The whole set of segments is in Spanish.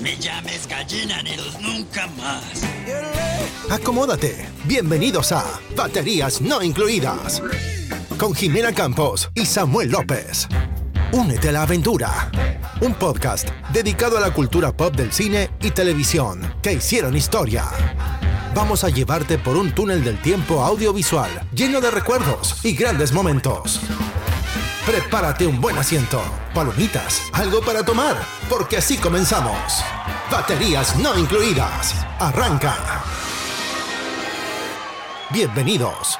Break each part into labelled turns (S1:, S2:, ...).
S1: Me llames gallina, Neros, nunca más.
S2: Acomódate. Bienvenidos a Baterías No Incluidas. Con Jimena Campos y Samuel López. Únete a la aventura. Un podcast dedicado a la cultura pop del cine y televisión que hicieron historia. Vamos a llevarte por un túnel del tiempo audiovisual lleno de recuerdos y grandes momentos. Prepárate un buen asiento, palomitas, algo para tomar, porque así comenzamos. Baterías no incluidas. Arranca. Bienvenidos.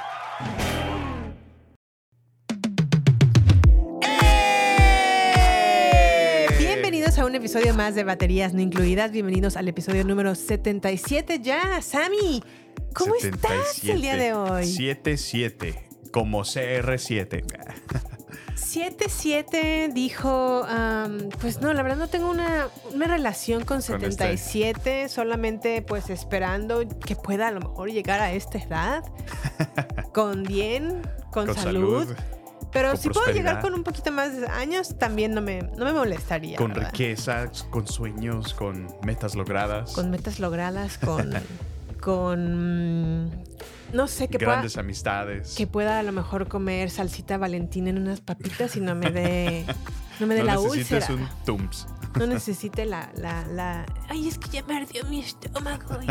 S3: Bienvenidos a un episodio más de Baterías No Incluidas. Bienvenidos al episodio número 77 ya. Sammy, ¿cómo estás el día de hoy?
S4: 77, como CR7.
S3: 77 dijo, pues no, la verdad no tengo una, una relación con
S4: Con
S3: 77, solamente pues esperando que pueda a lo mejor llegar a esta edad con bien, con,
S4: Con
S3: salud.
S4: salud,
S3: Pero si puedo llegar con un poquito más de años, también no me, no me molestaría.
S4: Con
S3: ¿verdad?
S4: riqueza, con sueños, con metas logradas,
S3: con metas logradas, con, con no sé, que pueda,
S4: grandes amistades.
S3: que pueda a lo mejor comer salsita valentina en unas papitas y no me dé, no me dé
S4: no
S3: la úlcera.
S4: un Tums.
S3: No necesite la, la, la, ay, es que ya me ardió mi estómago.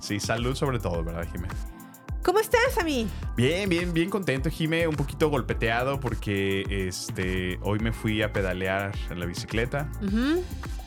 S4: Sí, salud sobre todo, ¿verdad, Jimé?
S3: ¿Cómo estás, a mí?
S4: Bien, bien, bien contento, Jimé. Un poquito golpeteado porque este, hoy me fui a pedalear en la bicicleta,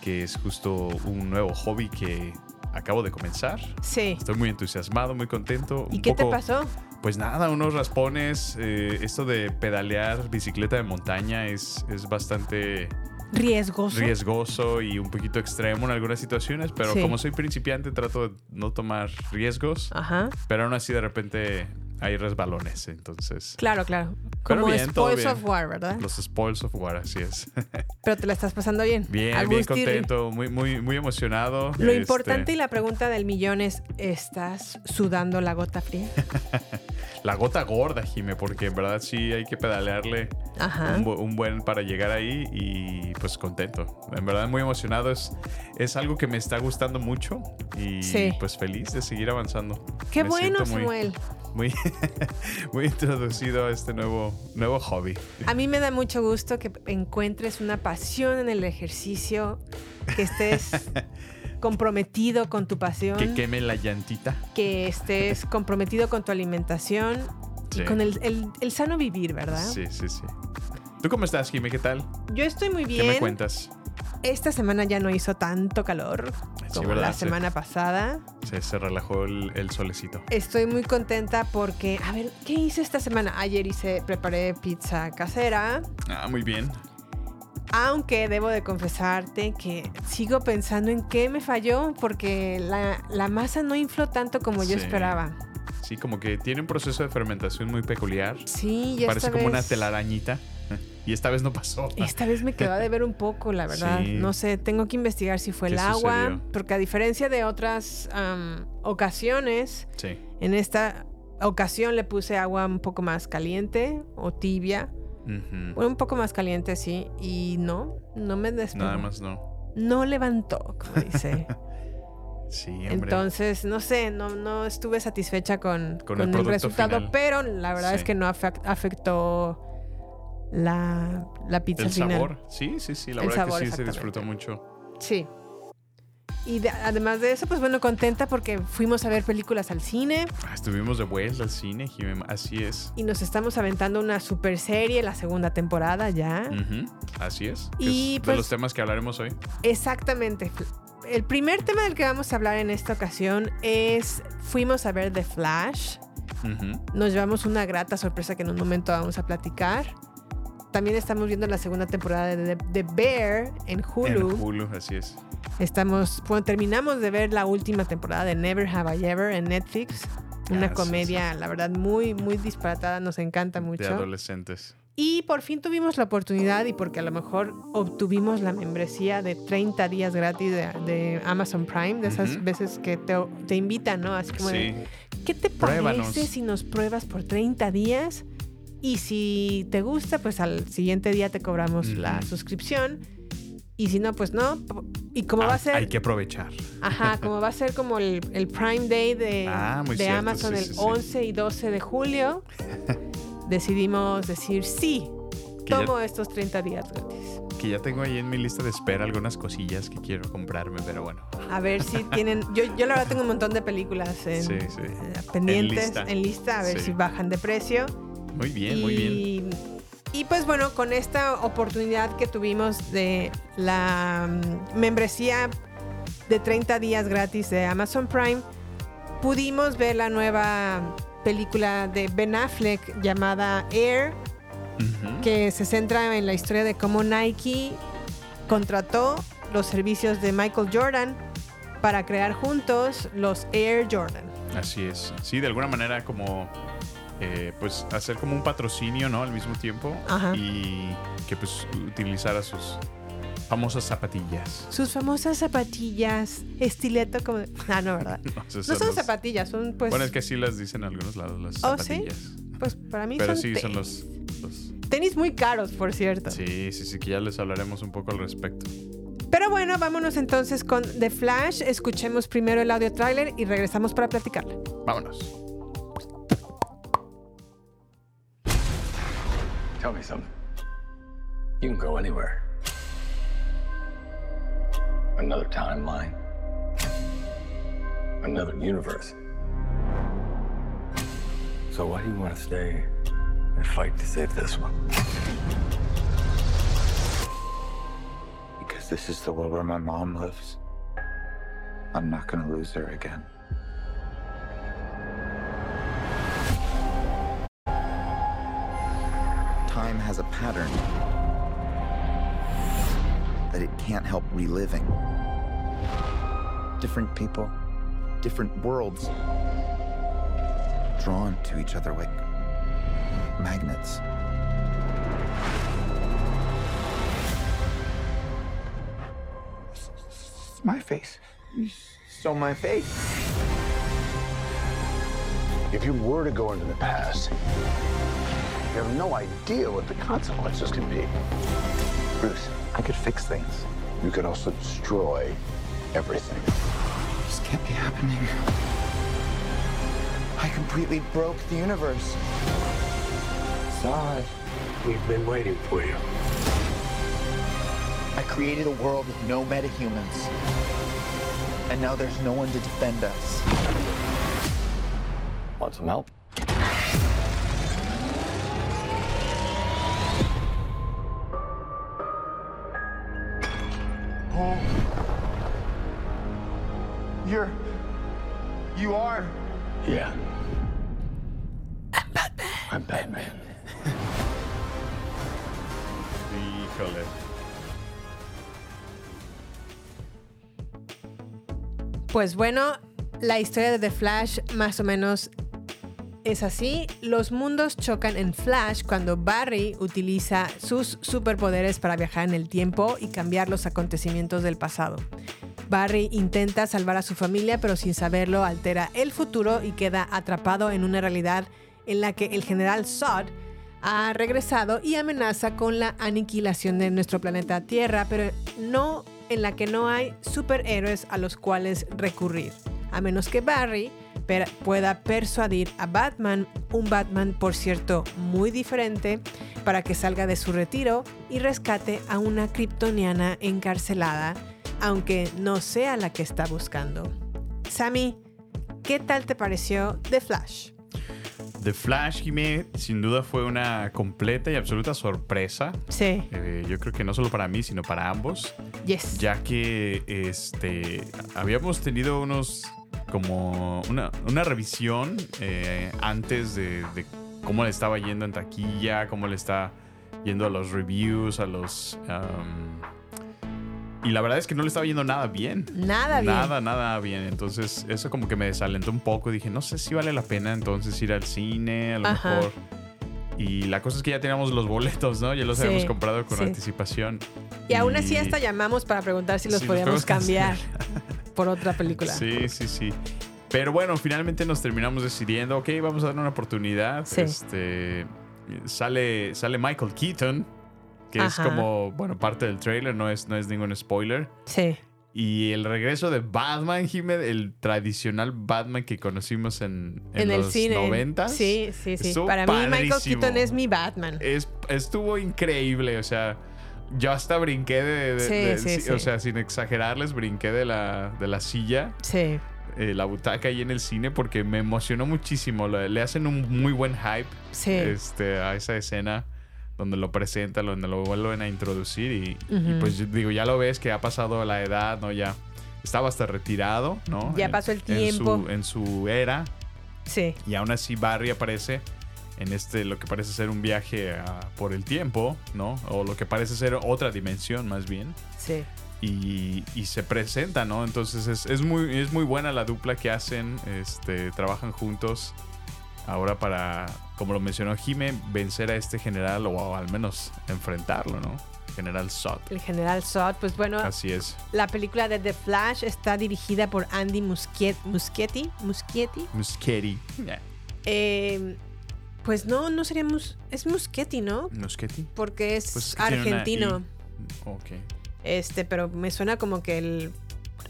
S4: que es justo un nuevo hobby que acabo de comenzar.
S3: Sí.
S4: Estoy muy entusiasmado, muy contento.
S3: ¿Y
S4: un
S3: qué te pasó?
S4: Pues nada, unos raspones. eh, esto de pedalear bicicleta de montaña es, es bastante
S3: Riesgoso.
S4: riesgoso y un poquito extremo en algunas situaciones, pero
S3: Sí.
S4: como soy principiante trato de no tomar riesgos,
S3: Ajá.
S4: pero aún así de repente hay resbalones, entonces
S3: Claro, claro. Como
S4: bien,
S3: Spoils of War, ¿verdad?
S4: los spoils of war, así es.
S3: Pero te la estás pasando bien.
S4: bien, bien contento, muy, muy, muy emocionado.
S3: Lo
S4: Este,
S3: importante y la pregunta del millón es, ¿estás sudando la gota fría?
S4: La gota gorda, Jime, porque en verdad sí hay que pedalearle
S3: Ajá.
S4: un, bu- un buen para llegar ahí y pues contento. En verdad muy emocionado. Es, es algo que me está gustando mucho y
S3: Sí.
S4: pues feliz de seguir avanzando.
S3: Qué
S4: Me
S3: bueno, Samuel.
S4: Muy, muy introducido a este nuevo, nuevo hobby.
S3: A mí me da mucho gusto que encuentres una pasión en el ejercicio, que estés comprometido con tu pasión,
S4: Que queme la llantita.
S3: que estés comprometido con tu alimentación y
S4: Sí.
S3: con el, el- el sano vivir, ¿verdad?
S4: Sí, sí, sí. ¿Tú cómo estás, Jime? ¿Qué tal?
S3: Yo estoy muy
S4: ¿Qué me
S3: bien.
S4: cuentas?
S3: Esta semana ya no hizo tanto calor
S4: Sí,
S3: como
S4: ¿verdad?
S3: la semana pasada.
S4: Se, se relajó el, el solecito.
S3: Estoy muy contenta porque, a ver, ¿qué hice esta semana? Ayer hice, preparé pizza casera.
S4: Ah, muy bien.
S3: Aunque debo de confesarte que sigo pensando en qué me falló porque la, la masa no infló tanto como yo esperaba.
S4: Sí, como que tiene un proceso de fermentación muy peculiar.
S3: Sí, y
S4: Parece como una telarañita. Y esta vez no pasó.
S3: Esta vez me quedó a deber un poco, la verdad.
S4: Sí.
S3: No sé, tengo que investigar si fue
S4: ¿Qué
S3: el agua.
S4: sucedió?
S3: Porque a diferencia de otras am, ocasiones,
S4: Sí.
S3: en esta ocasión le puse agua un poco más caliente o tibia. Bueno, un poco más caliente, sí. Y no, no me despegó.
S4: Nada más no.
S3: No levantó, como dice.
S4: Sí, hombre.
S3: Entonces, no sé, no, no estuve satisfecha con,
S4: Con
S3: con
S4: el
S3: resultado,
S4: final.
S3: pero la verdad
S4: Sí.
S3: es que no afec- afectó la, la pizza
S4: el
S3: final.
S4: sabor. Sí, sí, sí. La
S3: El
S4: verdad
S3: sabor,
S4: que sí se disfrutó mucho.
S3: Sí. Y de- además de eso, pues bueno, contenta porque fuimos a ver películas al cine
S4: Ah, Estuvimos de vuelta al cine, Jimem. Así es.
S3: y nos estamos aventando una super serie, la segunda temporada ya.
S4: Así es.
S3: Y,
S4: es de
S3: pues-
S4: los temas que hablaremos hoy.
S3: Exactamente. El primer tema del que vamos a hablar en esta ocasión es, fuimos a ver The Flash. Nos llevamos una grata sorpresa que en un momento vamos a platicar. También estamos viendo la segunda temporada de The Bear en Hulu.
S4: En Hulu, así es.
S3: Estamos, bueno, terminamos de ver la última temporada de Never Have I Ever en Netflix. Una
S4: Ah, sí,
S3: comedia, la verdad, muy, muy disparatada, nos encanta mucho.
S4: De adolescentes.
S3: Y por fin tuvimos la oportunidad y porque a lo mejor obtuvimos la membresía de 30 días gratis de, de Amazon Prime, de esas veces que te, te invitan, ¿no? Así como de,
S4: Sí.
S3: ¿qué te
S4: Pruébanos.
S3: parece si nos pruebas por 30 días? Y si te gusta, pues al siguiente día te cobramos la
S4: Ujú.
S3: suscripción. Y si no, pues no. Y como va
S4: Ah,
S3: a ser...
S4: Hay que aprovechar.
S3: Ajá, como va a ser como el, el Prime Day de,
S4: Ah,
S3: de
S4: cierto,
S3: Amazon
S4: sí,
S3: el
S4: sí, sí.
S3: 11 y 12 de julio, decidimos decir sí,
S4: Que ya-
S3: tomo estos 30 días gratis.
S4: Que ya tengo ahí en mi lista de espera algunas cosillas que quiero comprarme, pero bueno.
S3: A ver si tienen. Yo, yo la verdad tengo un montón de películas en, eh, pendientes
S4: En lista.
S3: en lista, a ver si bajan de precio.
S4: Muy bien,
S3: y,
S4: muy bien.
S3: Y pues bueno, con esta oportunidad que tuvimos de la mm, membresía de 30 días gratis de Amazon Prime, pudimos ver la nueva película de Ben Affleck llamada Air, que se centra en la historia de cómo Nike contrató los servicios de Michael Jordan para crear juntos los Air Jordan.
S4: Así es. Sí, de alguna manera como eh, pues hacer como un patrocinio, ¿no? Al mismo tiempo.
S3: Ajá.
S4: Y que pues utilizara sus famosas zapatillas.
S3: Sus famosas zapatillas, estileto como... Ah, no, ¿verdad?
S4: No,
S3: son
S4: los-
S3: zapatillas, son pues...
S4: Bueno, es que así las dicen en algunos lados, las
S3: ¿Oh, sí?
S4: zapatillas.
S3: Pues para mí
S4: Pero
S3: son,
S4: sí,
S3: te-
S4: son los, los-
S3: tenis muy caros, por cierto.
S4: Sí, sí, sí, que ya les hablaremos un poco al respecto.
S3: Pero bueno, vámonos entonces con The Flash. Escuchemos primero el audio tráiler y regresamos para platicarla.
S4: Vámonos.
S5: Tell me something. You can go anywhere. Another timeline. Another universe. So why do you want to stay and fight to save this one?
S6: Because this is the world where my mom lives. I'm not gonna lose her again. Time has a pattern that it can't help reliving. Different people, different worlds, drawn to each other like magnets. It's my face. You stole my face.
S5: If you were to go into the past, you have no idea what the consequences can be.
S6: Bruce, I could fix things.
S5: You could also destroy everything.
S6: This can't be happening. I completely broke the universe.
S5: Zod, we've been waiting for you.
S6: I created a world with no metahumans. And now there's no one to defend us.
S5: Want some help?
S6: Oh. You're. You are.
S5: Yeah. I'm Batman. I'm Batman.
S4: Híjole.
S3: Pues bueno, la historia de The Flash más o menos es así. Los mundos chocan en Flash cuando Barry utiliza sus superpoderes para viajar en el tiempo y cambiar los acontecimientos del pasado. Barry intenta salvar a su familia, pero sin saberlo altera el futuro y queda atrapado en una realidad en la que el general Zod ha regresado y amenaza con la aniquilación de nuestro planeta Tierra, pero no en la que no hay superhéroes a los cuales recurrir, a menos que Barry per- pueda persuadir a Batman, un Batman por cierto muy diferente, para que salga de su retiro y rescate a una kryptoniana encarcelada, aunque no sea la que está buscando. Sammy, ¿qué tal te pareció The Flash?
S4: The Flash, Jimé, sin duda fue una completa y absoluta sorpresa.
S3: Sí,
S4: Eh, yo creo que no solo para mí, sino para ambos.
S3: yes.
S4: Ya que este habíamos tenido unos como una, una revisión eh, antes de, de cómo le estaba yendo en taquilla, cómo le está yendo a los reviews, a los... um, y la verdad es que no le estaba yendo nada bien.
S3: Nada bien.
S4: Nada, nada bien. Entonces, eso como que me desalentó un poco. Dije, no sé si vale la pena entonces ir al cine, a lo
S3: Ajá.
S4: mejor. Y la cosa es que ya teníamos los boletos, ¿no? Ya los
S3: Sí,
S4: habíamos comprado con
S3: sí.
S4: anticipación.
S3: Y aún así hasta llamamos para preguntar si los
S4: Sí,
S3: podíamos cambiar por otra película.
S4: Sí, sí, sí. Pero bueno, finalmente nos terminamos decidiendo, ok, vamos a darle una oportunidad.
S3: Sí.
S4: Este, sale, sale Michael Keaton, que es como, bueno, parte del trailer, no es, no es ningún spoiler.
S3: Sí.
S4: Y el regreso de Batman, Jiménez, el tradicional Batman que conocimos en, en,
S3: En, el
S4: los
S3: cine.
S4: 90.
S3: Sí, sí, sí.
S4: Estuvo
S3: Para mí Michael. Keaton es mi Batman.
S4: Es, estuvo increíble, o sea, yo hasta brinqué de, de-
S3: Sí,
S4: de-
S3: sí,
S4: sí, o sea, sin exagerarles, brinqué de la, de la silla,
S3: Sí.
S4: eh, la butaca ahí en el cine, porque me emocionó muchísimo. Le, le hacen un muy buen hype este, a esa escena donde lo presentan, donde lo vuelven a introducir y, pues digo, ya lo ves que ha pasado la edad, ¿no? Ya estaba hasta retirado, ¿no?
S3: Ya pasó el
S4: en
S3: tiempo.
S4: su- en su era.
S3: Sí.
S4: Y aún así Barry aparece en este, lo que parece ser un viaje a- por el tiempo, ¿no? O lo que parece ser otra dimensión más bien.
S3: Sí.
S4: Y, y se presenta, ¿no? Entonces es, es muy, es muy buena la dupla que hacen, este, trabajan juntos ahora para, como lo mencionó Jime, vencer a este general o al menos enfrentarlo, ¿no? General Zod.
S3: El general Zod, pues bueno,
S4: Así es.
S3: la película de The Flash está dirigida por Andy Muschietti. Muschietti. Muschietti.
S4: Muschetti.
S3: Eh, pues no, no sería Mus es Muschietti, ¿no?
S4: Muschetti.
S3: Porque es
S4: Pues
S3: argentino.
S4: Ok.
S3: Este, pero me suena como que el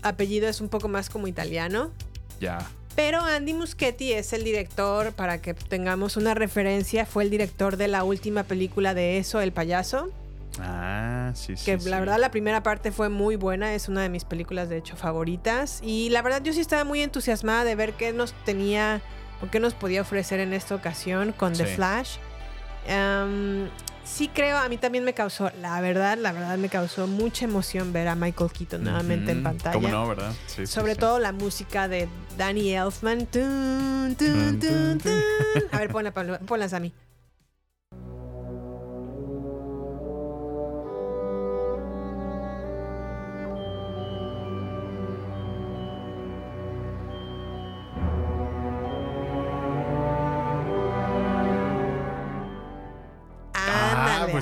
S3: apellido es un poco más como italiano.
S4: Ya.
S3: Pero Andy Muschietti es el director, para que tengamos una referencia, fue el director de la última película de Eso, El Payaso.
S4: Ah, sí, sí.
S3: Que
S4: sí.
S3: la verdad la primera parte fue muy buena, es una de mis películas de hecho favoritas. Y la verdad yo sí estaba muy entusiasmada de ver qué nos tenía o qué nos podía ofrecer en esta ocasión con The. Flash. Am, sí creo, a mí también me causó, la verdad, la verdad me causó mucha emoción ver a Michael Keaton nuevamente en pantalla.
S4: ¿Cómo no, verdad? Sí,
S3: Sobre
S4: sí.
S3: todo la música de Danny Elfman. A ver, ponla, ponla, ponla, Sammy.
S4: Ah,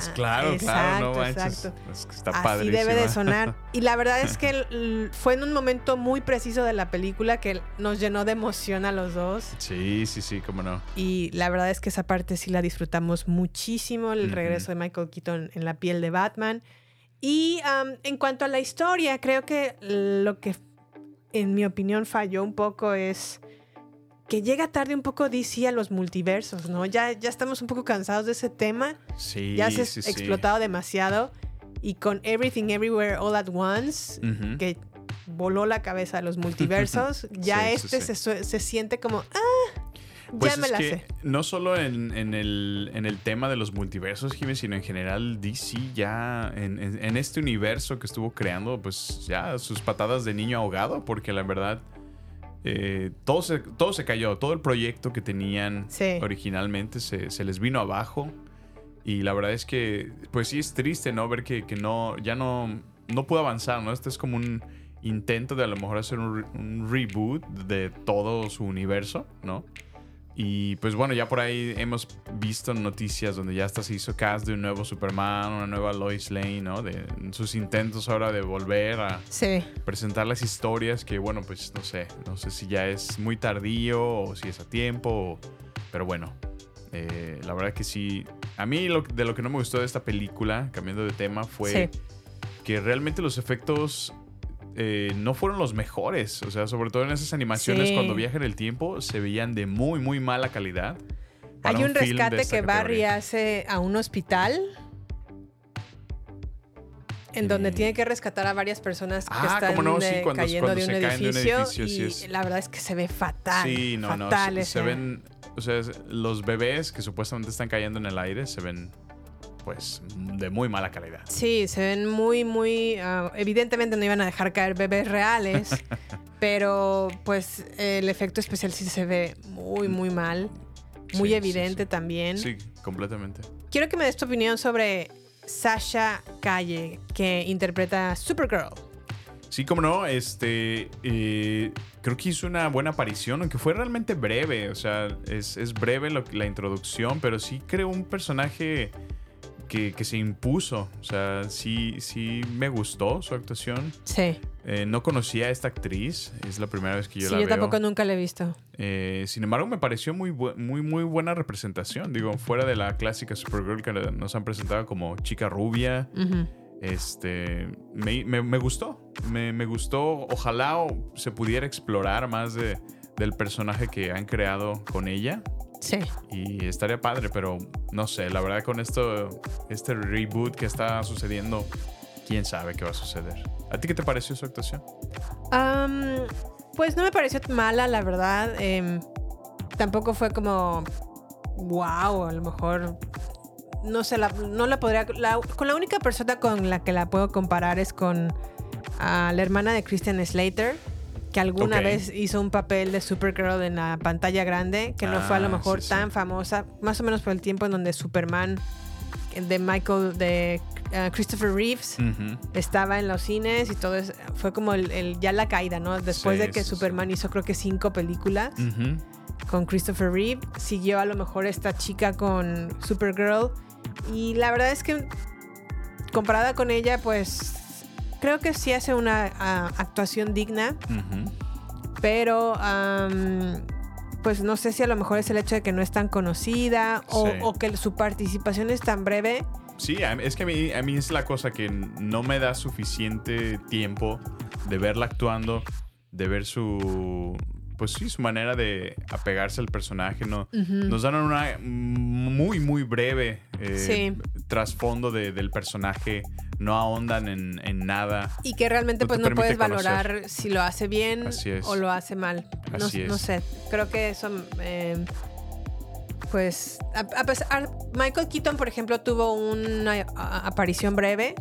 S4: pues claro, claro, no manches.
S3: exacto.
S4: Es que está
S3: Así
S4: padrísima.
S3: debe de sonar. Y la verdad es que fue en un momento muy preciso de la película que nos llenó de emoción a los dos.
S4: Sí, sí, sí, cómo no.
S3: Y la verdad es que esa parte sí la disfrutamos muchísimo, el regreso de Michael Keaton en la piel de Batman. Y en cuanto a la historia, creo que lo que en mi opinión falló un poco es que llega tarde un poco DC a los multiversos, ¿no? Ya, ya estamos un poco cansados de ese tema,
S4: Sí,
S3: ya se ha
S4: sí, sí.
S3: explotado demasiado y con Everything Everywhere All at Once, que voló la cabeza de los multiversos, ya este. Se, se siente como, ah,
S4: Pues
S3: ya me
S4: es
S3: la
S4: que
S3: sé.
S4: no solo en, en el, en el tema de los multiversos, Jiménez, sino en general DC ya en, en- en este universo que estuvo creando, pues ya sus patadas de niño ahogado, porque la verdad eh, todo, se, todo se cayó, todo el proyecto que tenían
S3: Sí.
S4: originalmente se, se les vino abajo. Y la verdad es que, pues sí es triste, ¿no? Ver que, que no, ya no, no pudo avanzar, ¿no? Este es como un intento de a lo mejor hacer un, un reboot de todo su universo, ¿no? Y pues bueno, ya por ahí hemos visto noticias donde ya hasta se hizo cast de un nuevo Superman, una nueva Lois Lane, ¿no? De sus intentos ahora de volver a
S3: Sí.
S4: presentar las historias que bueno, pues no sé, no sé si ya es muy tardío o si es a tiempo, o- pero bueno, eh, la verdad que sí, a mí lo- de lo que no me gustó de esta película, cambiando de tema, fue
S3: Sí.
S4: que realmente los efectos eh, no fueron los mejores, o sea, sobre todo en esas animaciones
S3: Sí.
S4: cuando viaja en el tiempo se veían de muy, muy mala calidad.
S3: Hay un rescate que Barry hace a un hospital. En donde tiene que rescatar a varias personas que
S4: Ah,
S3: están
S4: no, sí,
S3: eh,
S4: cuando-
S3: cayendo
S4: cuando
S3: de, un
S4: de
S3: edificio,
S4: sí
S3: y
S4: es.
S3: la verdad es que se ve fatal.
S4: Sí, no, no. Se, se ven. O sea, los bebés que supuestamente están cayendo en el aire se ven, pues, de muy mala calidad.
S3: Sí, se ven muy, muy... ah, evidentemente no iban a dejar caer bebés reales, pero pues el efecto especial sí se ve muy, muy mal. Muy
S4: Sí, sí,
S3: evidente
S4: sí.
S3: también.
S4: Sí, completamente.
S3: quiero que me des tu opinión sobre Sasha Calle, que interpreta Supergirl.
S4: Sí, como no, este. eh, creo que hizo una buena aparición, aunque fue realmente breve. O sea, es, es breve lo- la introducción, pero sí creó un personaje que, que se impuso. O sea, sí, sí me gustó su actuación.
S3: Sí.
S4: Eh, no conocía a esta actriz, es la primera vez que yo
S3: sí,
S4: la
S3: yo
S4: veo.
S3: tampoco nunca la he visto.
S4: Eh, sin embargo, me pareció muy, muy, muy buena representación. Digo, fuera de la clásica Supergirl que nos han presentado como chica rubia. Este, me, me- me gustó, me, me gustó. Ojalá se pudiera explorar más de, del personaje que han creado con ella.
S3: Sí.
S4: Y estaría padre, pero no sé, la verdad con esto, este reboot que está sucediendo, quién sabe qué va a suceder. ¿A ti qué te pareció su actuación?
S3: Pues no me pareció mala, la verdad. Em, tampoco fue como, wow, a lo mejor, no sé, la, no la podría, la- con la única persona con la que la puedo comparar es con ah, la hermana de Christian Slater, que alguna vez hizo un papel de Supergirl en la pantalla grande, que no fue a lo
S4: Ah,
S3: mejor
S4: sí, sí.
S3: tan famosa, más o menos por el tiempo en donde Superman de Michael, de ah, Christopher Reeves, estaba en los cines y todo eso. Fue como el, el- ya la caída, ¿no? Después
S4: Sí,
S3: de que. Superman hizo creo que cinco películas con Christopher Reeve, siguió a lo mejor esta chica con Supergirl y la verdad es que comparada con ella, pues creo que sí hace una ah, actuación digna, pero pues no sé si a lo mejor es el hecho de que no es tan conocida o,
S4: Sí.
S3: o que su participación es tan breve.
S4: Sí, es que a mí, a mí es la cosa que no me da suficiente tiempo de verla actuando, de ver su, pues sí, su manera de apegarse al personaje. ¿no? Nos dan una muy, muy breve eh,
S3: Sí.
S4: trasfondo de- del personaje, no ahondan en, en nada.
S3: Y que realmente
S4: No
S3: pues no puedes
S4: conocer.
S3: valorar si lo hace bien o lo hace mal. No,
S4: Así
S3: no
S4: es.
S3: sé. Creo que eso, eh, pues, a, a pesar, Michael Keaton, por ejemplo, tuvo una a- aparición breve.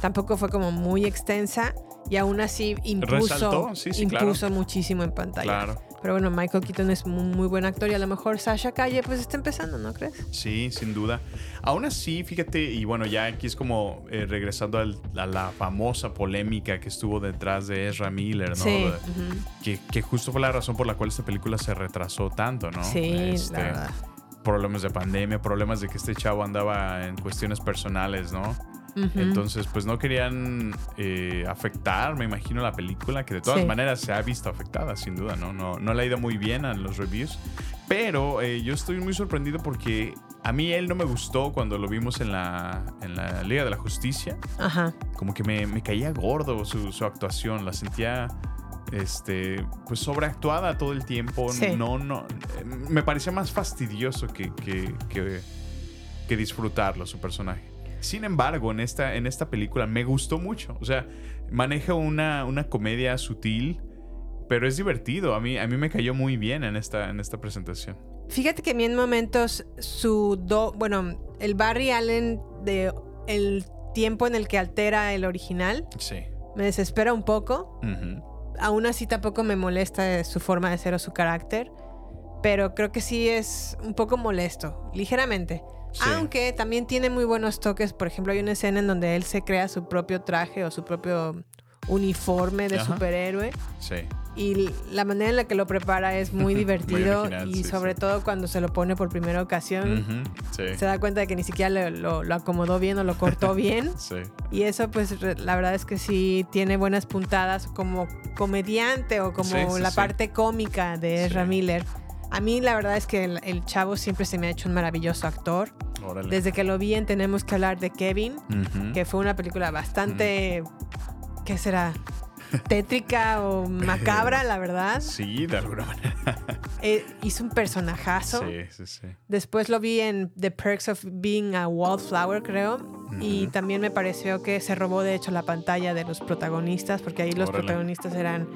S3: Tampoco fue como muy extensa y aún así impuso,
S4: sí, claro.
S3: impuso muchísimo en pantalla.
S4: Claro.
S3: Pero bueno, Michael Keaton es muy, muy buen actor y a lo mejor Sasha Calle pues está empezando, ¿no crees?
S4: Sí, sin duda. Aún así, fíjate, y bueno, ya aquí es como eh, regresando al- a la famosa polémica que estuvo detrás de Ezra Miller, ¿no?
S3: Sí.
S4: De- que, que justo fue la razón por la cual esta película se retrasó tanto, ¿no?
S3: Sí,
S4: Este,
S3: la verdad.
S4: Problemas de pandemia, problemas de que este chavo andaba en cuestiones personales, ¿no? Entonces, pues no querían eh, afectar, me imagino, la película, que de todas
S3: Sí.
S4: maneras se ha visto afectada, sin duda, ¿no? No, no le ha ido muy bien en los reviews. Pero eh, yo estoy muy sorprendido porque a mí él no me gustó cuando lo vimos en la, en la Liga de la Justicia.
S3: Ajá.
S4: Como que me, me caía gordo su, su actuación, la sentía este pues sobreactuada todo el tiempo.
S3: Sí.
S4: No, no. eh, Me parecía más fastidioso que, que, que, que disfrutarlo, su personaje. Sin embargo, en esta, en esta película me gustó mucho. O sea, maneja una, una comedia sutil, pero es divertido. A mí, a mí me cayó muy bien en esta, en esta presentación.
S3: Fíjate que a mí en momentos su do, bueno, el Barry Allen de el tiempo en el que altera el original
S4: Sí.
S3: me desespera un poco. Aún así tampoco me molesta su forma de ser o su carácter, pero creo que sí es un poco molesto, ligeramente.
S4: Sí.
S3: Aunque también tiene muy buenos toques, por ejemplo, hay una escena en donde él se crea su propio traje o su propio uniforme de
S4: Ajá.
S3: superhéroe
S4: Sí.
S3: y la manera en la que lo prepara es muy divertido
S4: original,
S3: y
S4: sí,
S3: sobre
S4: sí.
S3: todo cuando se lo pone por primera ocasión.
S4: Sí.
S3: se da cuenta de que ni siquiera lo, lo- lo acomodó bien o lo cortó bien
S4: Sí.
S3: y eso pues la verdad es que sí tiene buenas puntadas como comediante o como la parte cómica de Ezra
S4: Sí.
S3: Miller. A mí la verdad es que el, el chavo siempre se me ha hecho un maravilloso actor.
S4: Órale.
S3: Desde que lo vi en Tenemos que hablar de Kevin, que fue una película bastante, ¿qué será? Tétrica o macabra, la verdad.
S4: Sí, de alguna manera.
S3: Eh, hizo un personajazo.
S4: Sí, sí, sí.
S3: Después lo vi en The Perks of Being a Wallflower, creo. Y también me pareció que se robó, de hecho, la pantalla de los protagonistas, porque ahí los
S4: Órale.
S3: protagonistas eran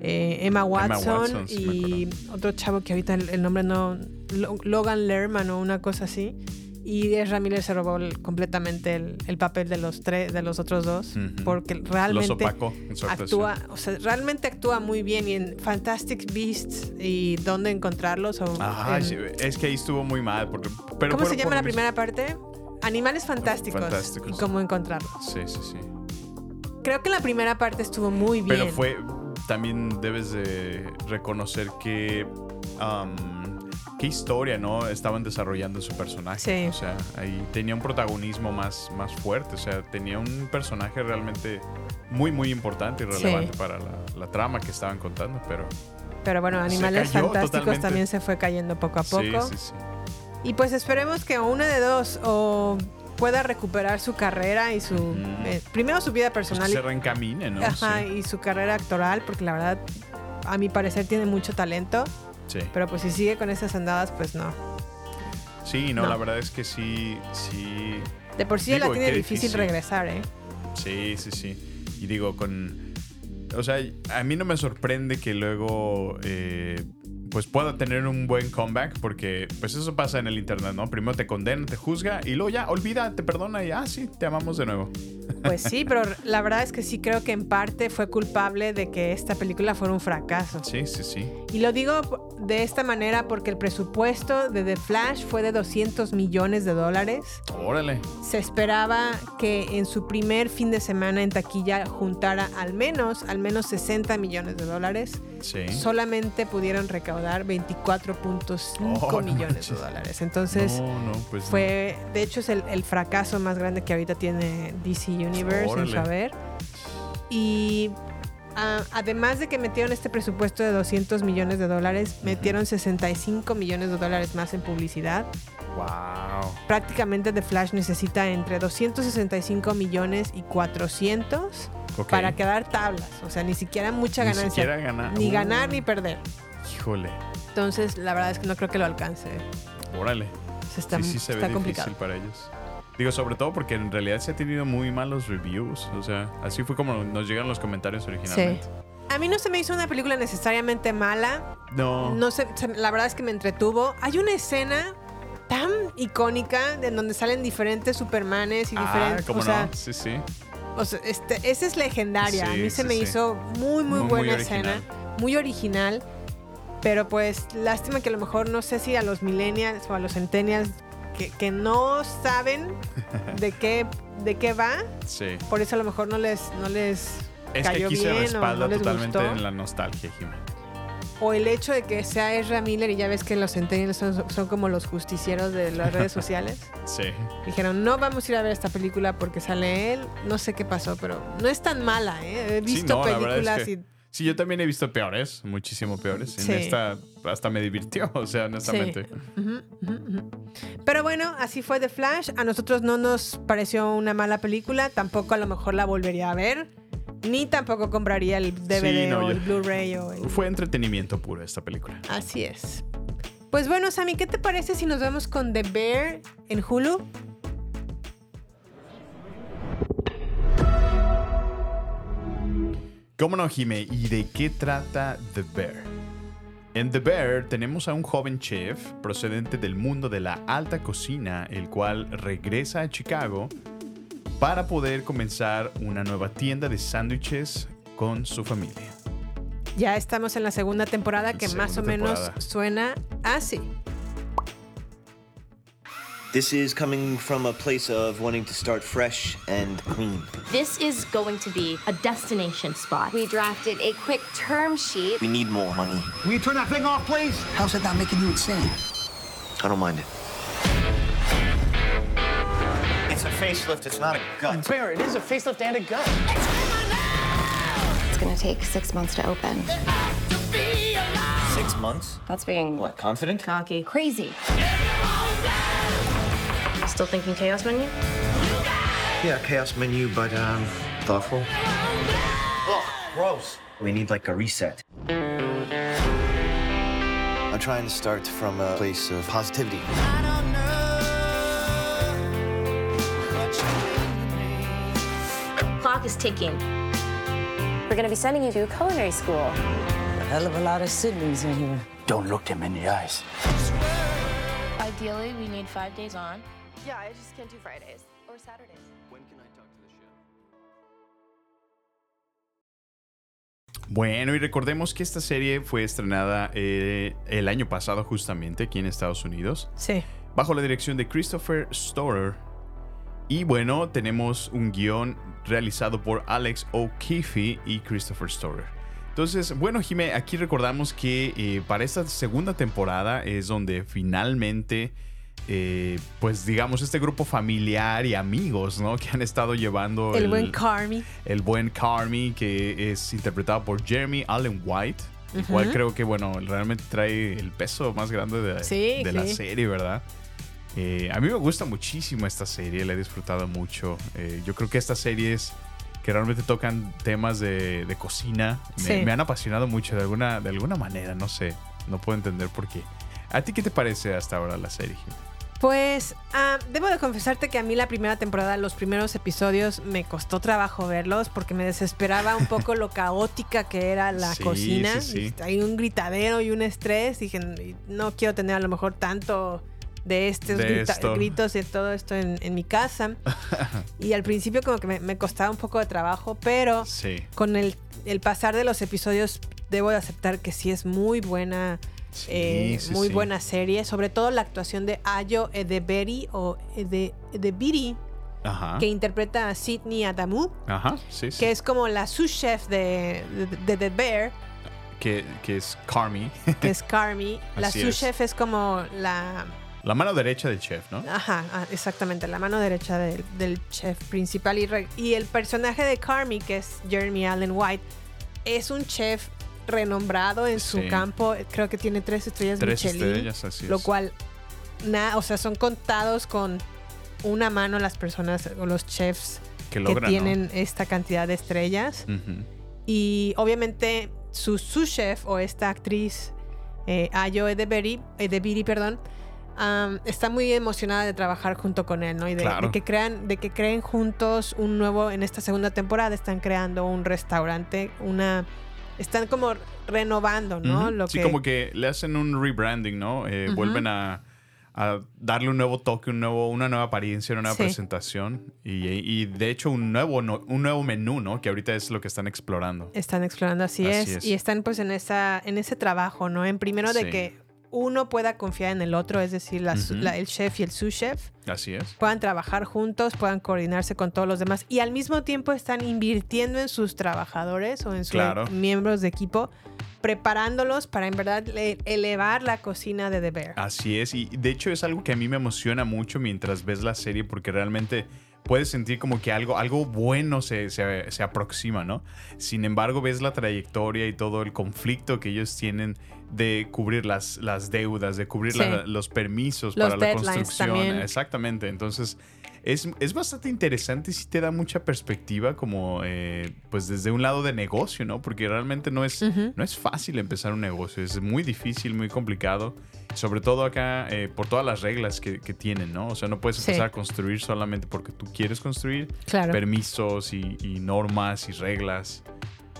S3: eh, Emma Watson,
S4: Watson, sí me
S3: y otro chavo que ahorita el, el nombre no. Lo- Logan Lerman o una cosa así. Y Miller se robó el- completamente el, el papel de los tres, de los otros dos, porque
S4: Los
S3: realmente
S4: en su actuación.
S3: actúa, o sea, realmente actúa muy bien y en Fantastic Beasts y dónde encontrarlos o
S4: Ajá,
S3: en-
S4: es que ahí estuvo muy mal. Porque, pero
S3: ¿Cómo se llama la primera parte? Animales fantásticos,
S4: Fantásticos.
S3: y cómo encontrarlos.
S4: Sí, sí, sí.
S3: Creo que la primera parte estuvo muy bien.
S4: Pero fue. También debes de reconocer que. um, qué historia, ¿no? Estaban desarrollando su personaje.
S3: Sí.
S4: O sea, ahí tenía un protagonismo más, más fuerte. O sea, tenía un personaje realmente muy, muy importante y relevante
S3: Sí.
S4: para la, la trama que estaban contando. Pero.
S3: Pero bueno, Animales Fantásticos
S4: totalmente.
S3: también se fue cayendo poco a poco.
S4: Sí, sí, sí.
S3: Y pues esperemos que una de dos o pueda recuperar su carrera y su eh, primero su vida
S4: Pues que
S3: personal
S4: se
S3: y,
S4: reencamine, ¿no?
S3: ajá,
S4: Sí.
S3: y su carrera actoral porque la verdad a mi parecer tiene mucho talento,
S4: Sí.
S3: pero pues si sigue con esas andadas pues no.
S4: Sí, no,
S3: No.
S4: la verdad es que sí, sí.
S3: De por sí él la
S4: Digo,
S3: tiene difícil, regresar, ¿eh?
S4: Sí, sí, sí. Y digo, con. O sea, a mí no me sorprende que luego. eh, pues pueda tener un buen comeback, porque pues eso pasa en el internet, ¿no? Primero te condena, te juzga y luego ya olvida, te perdona y ah, sí, te amamos de nuevo.
S3: Pues sí, pero la verdad es que sí creo que en parte fue culpable de que esta película fuera un fracaso.
S4: Sí, sí, sí.
S3: Y lo digo de esta manera porque el presupuesto de The Flash fue de 200 millones de dólares.
S4: Órale.
S3: Se esperaba que en su primer fin de semana en taquilla juntara al menos, al menos 60 millones de dólares.
S4: Sí.
S3: Solamente pudieron recaudar 24.5
S4: Oh,
S3: millones de dólares. Entonces
S4: no, no, pues
S3: fue, de hecho es el, el fracaso más grande que ahorita tiene DC Universe en su haber. Y además de que metieron este presupuesto de 200 millones de dólares, metieron 65 millones de dólares más en publicidad.
S4: Wow.
S3: Prácticamente The Flash necesita entre 265 millones y 400
S4: Ok.
S3: para quedar tablas. O sea, ni siquiera mucha
S4: Ni
S3: ganancia.
S4: siquiera.
S3: Ni
S4: Uh.
S3: ganar ni perder.
S4: Híjole.
S3: Entonces, la verdad es que no creo que lo alcance.
S4: Órale.
S3: Se está,
S4: sí, sí se
S3: está
S4: ve
S3: complicado.
S4: difícil para ellos. Digo, sobre todo porque en realidad se ha tenido muy malos reviews. O sea, así fue como nos llegan los comentarios
S3: Sí.
S4: originalmente.
S3: A mí no se me hizo una película necesariamente mala.
S4: No.
S3: No sé, se- la verdad es que me entretuvo. Hay una escena tan icónica en donde salen diferentes Supermanes y
S4: Ah,
S3: diferentes.
S4: ¿cómo
S3: o sea,
S4: no? Sí, sí.
S3: o sea, este, esa es legendaria. a
S4: Sí,
S3: mí se
S4: sí,
S3: me
S4: sí.
S3: hizo muy, muy, buena escena. Muy original. Pero pues, lástima que a lo mejor no sé si a los millennials o a los centennials que, que no saben de qué, de qué va,
S4: Sí.
S3: por eso a lo mejor no les, no les
S4: Es que
S3: cayó
S4: aquí se
S3: bien o
S4: respalda
S3: no les
S4: totalmente
S3: gustó.
S4: en la nostalgia, Jimena.
S3: O el hecho de que sea Ezra Miller y ya ves que los centennials son, son como los justicieros de las redes sociales.
S4: Sí.
S3: Dijeron, no vamos a ir a ver esta película porque sale él. No sé qué pasó, pero no es tan mala, ¿eh? He
S4: Sí,
S3: visto
S4: no,
S3: películas
S4: es que-
S3: y...
S4: Sí, yo también he visto peores, muchísimo peores.
S3: Sí.
S4: En esta hasta me divirtió, o sea, honestamente.
S3: Ujú. Pero bueno, así fue The Flash. A nosotros no nos pareció una mala película. Tampoco a lo mejor la volvería a ver. Ni tampoco compraría el DVD
S4: no,
S3: o el Blu-ray el...
S4: Fue entretenimiento puro esta película.
S3: Así es. Pues bueno, Sammy, ¿qué te parece si nos vemos con The Bear en Hulu?
S4: ¿Cómo no, Jime? ¿Y de qué trata The Bear? En The Bear tenemos a un joven chef procedente del mundo de la alta cocina, el cual regresa a Chicago para poder comenzar una nueva tienda de sándwiches con su familia.
S3: Ya estamos en la segunda temporada que más o menos suena así.
S7: This is coming from a place of wanting to start fresh and clean.
S8: This is going to be a destination spot.
S9: We drafted a quick term sheet.
S7: We need more money.
S10: Will you turn that thing off, please? How's it not making you insane?
S7: I don't mind it. It's a facelift, it's not a gut.
S10: Bear, it is a facelift and a gut.
S9: It's gonna take six months to open.
S7: Six months?
S8: That's being
S7: What, confident?
S8: cocky.
S9: Crazy.
S8: Still thinking chaos menu?
S7: Yeah, chaos menu, but um, thoughtful. Ugh, gross. We need like a reset. I'm trying to start from a place of positivity.
S8: Clock is ticking. We're gonna be sending you to culinary school.
S11: A hell of a lot of siblings in here.
S10: Don't look him in the eyes.
S8: Ideally, we need five days on. Yeah, I just can't do Fridays or Saturdays.
S4: Bueno, y recordemos que esta serie fue estrenada eh, el año pasado justamente aquí en Estados Unidos,
S3: Sí.
S4: bajo la dirección de Christopher Storer Y bueno, tenemos un guion realizado por Alex O'Keefe y Christopher Storer. Entonces, bueno, Jime, aquí recordamos que eh, para esta segunda temporada es donde finalmente, eh, pues digamos, este grupo familiar y amigos, ¿no? Que han estado llevando
S3: El, buen Carmi.
S4: el buen Carmi, que es interpretado por Jeremy Allen White. El cual creo que, bueno, realmente trae el peso más grande de,
S3: Sí,
S4: de la
S3: sí.
S4: serie, ¿verdad? Eh, a mí me gusta muchísimo esta serie, la he disfrutado mucho. Eh, yo creo que estas series que realmente tocan temas de, de cocina me,
S3: Sí.
S4: me han apasionado mucho de alguna, de alguna manera, no sé, no puedo entender por qué. ¿A ti qué te parece hasta ahora la serie?
S3: Pues ah, debo de confesarte que a mí la primera temporada, los primeros episodios, me costó trabajo verlos porque me desesperaba un poco lo caótica que era la
S4: Sí,
S3: cocina.
S4: sí, sí.
S3: Hay un gritadero y un estrés. Dije, no quiero tener a lo mejor tanto de estos
S4: De
S3: grita-
S4: esto.
S3: gritos y todo esto en, en mi casa. y al principio como que me, me costaba un poco de trabajo, pero con el, el pasar de los episodios debo de aceptar que sí es muy buena.
S4: Sí,
S3: eh,
S4: sí,
S3: muy
S4: sí.
S3: buena serie, sobre todo la actuación de Ayo Edebiri o Ede, Edebiri,
S4: Ajá.
S3: que interpreta a Sidney Adamu,
S4: Ajá,
S3: que es como la sous chef de, de, de The Bear,
S4: que, que es Carmi.
S3: que es Carmi. la sous
S4: es.
S3: chef es como la.
S4: La mano derecha del chef, ¿no?
S3: Ajá, ah, exactamente, la mano derecha del, del chef principal. Y, re- y el personaje de Carmi, que es Jeremy Allen White, es un chef renombrado en su
S4: Sí.
S3: campo. Creo que tiene tres estrellas
S4: Tres
S3: Michelin.
S4: estrellas, así
S3: Lo
S4: es.
S3: cual, na- o sea, son contados con una mano las personas o los chefs
S4: Que
S3: tienen esta cantidad de estrellas. Y obviamente su sous chef o esta actriz, eh, Ayo Edebiri, Edebiri, perdón, am, está muy emocionada de trabajar junto con él, ¿no? Y de,
S4: Claro.
S3: de que crean, de que creen juntos un nuevo, en esta segunda temporada están creando un restaurante, una, están como renovando, ¿no? Lo
S4: sí,
S3: que,
S4: como que le hacen un rebranding, ¿no? Eh. Vuelven a, a darle un nuevo toque, un nuevo, una nueva apariencia, una nueva
S3: Sí.
S4: presentación. Y, y de hecho un nuevo, no- un nuevo menú, ¿no? Que ahorita es lo que están explorando.
S3: Están explorando, así,
S4: Así
S3: es,
S4: es.
S3: Y están pues en esa, en ese trabajo, ¿no? En primero de
S4: Sí.
S3: que uno pueda confiar en el otro, es decir, la el chef y el sous chef,
S4: Así es.
S3: puedan trabajar juntos, puedan coordinarse con todos los demás y al mismo tiempo están invirtiendo en sus trabajadores o en sus
S4: Claro.
S3: miembros de equipo, preparándolos para en verdad le- elevar la cocina de The Bear.
S4: Así es. Y de hecho es algo que a mí me emociona mucho mientras ves la serie porque realmente puedes sentir como que algo, algo bueno se, se- se aproxima, ¿no? Sin embargo, ves la trayectoria y todo el conflicto que ellos tienen de cubrir las, las deudas, de cubrir
S3: Sí.
S4: la- los permisos
S3: Los
S4: para la construcción.
S3: también.
S4: Exactamente. Entonces, es, es bastante interesante y sí te da mucha perspectiva como, eh, pues desde un lado de negocio, ¿no? Porque realmente no es,
S3: Ujú.
S4: no es fácil empezar un negocio, es muy difícil, muy complicado. Sobre todo acá eh, por todas las reglas que, que tienen, ¿no? O sea, no puedes
S3: Sí.
S4: empezar a construir solamente porque tú quieres construir.
S3: Claro.
S4: Permisos y, y normas y reglas.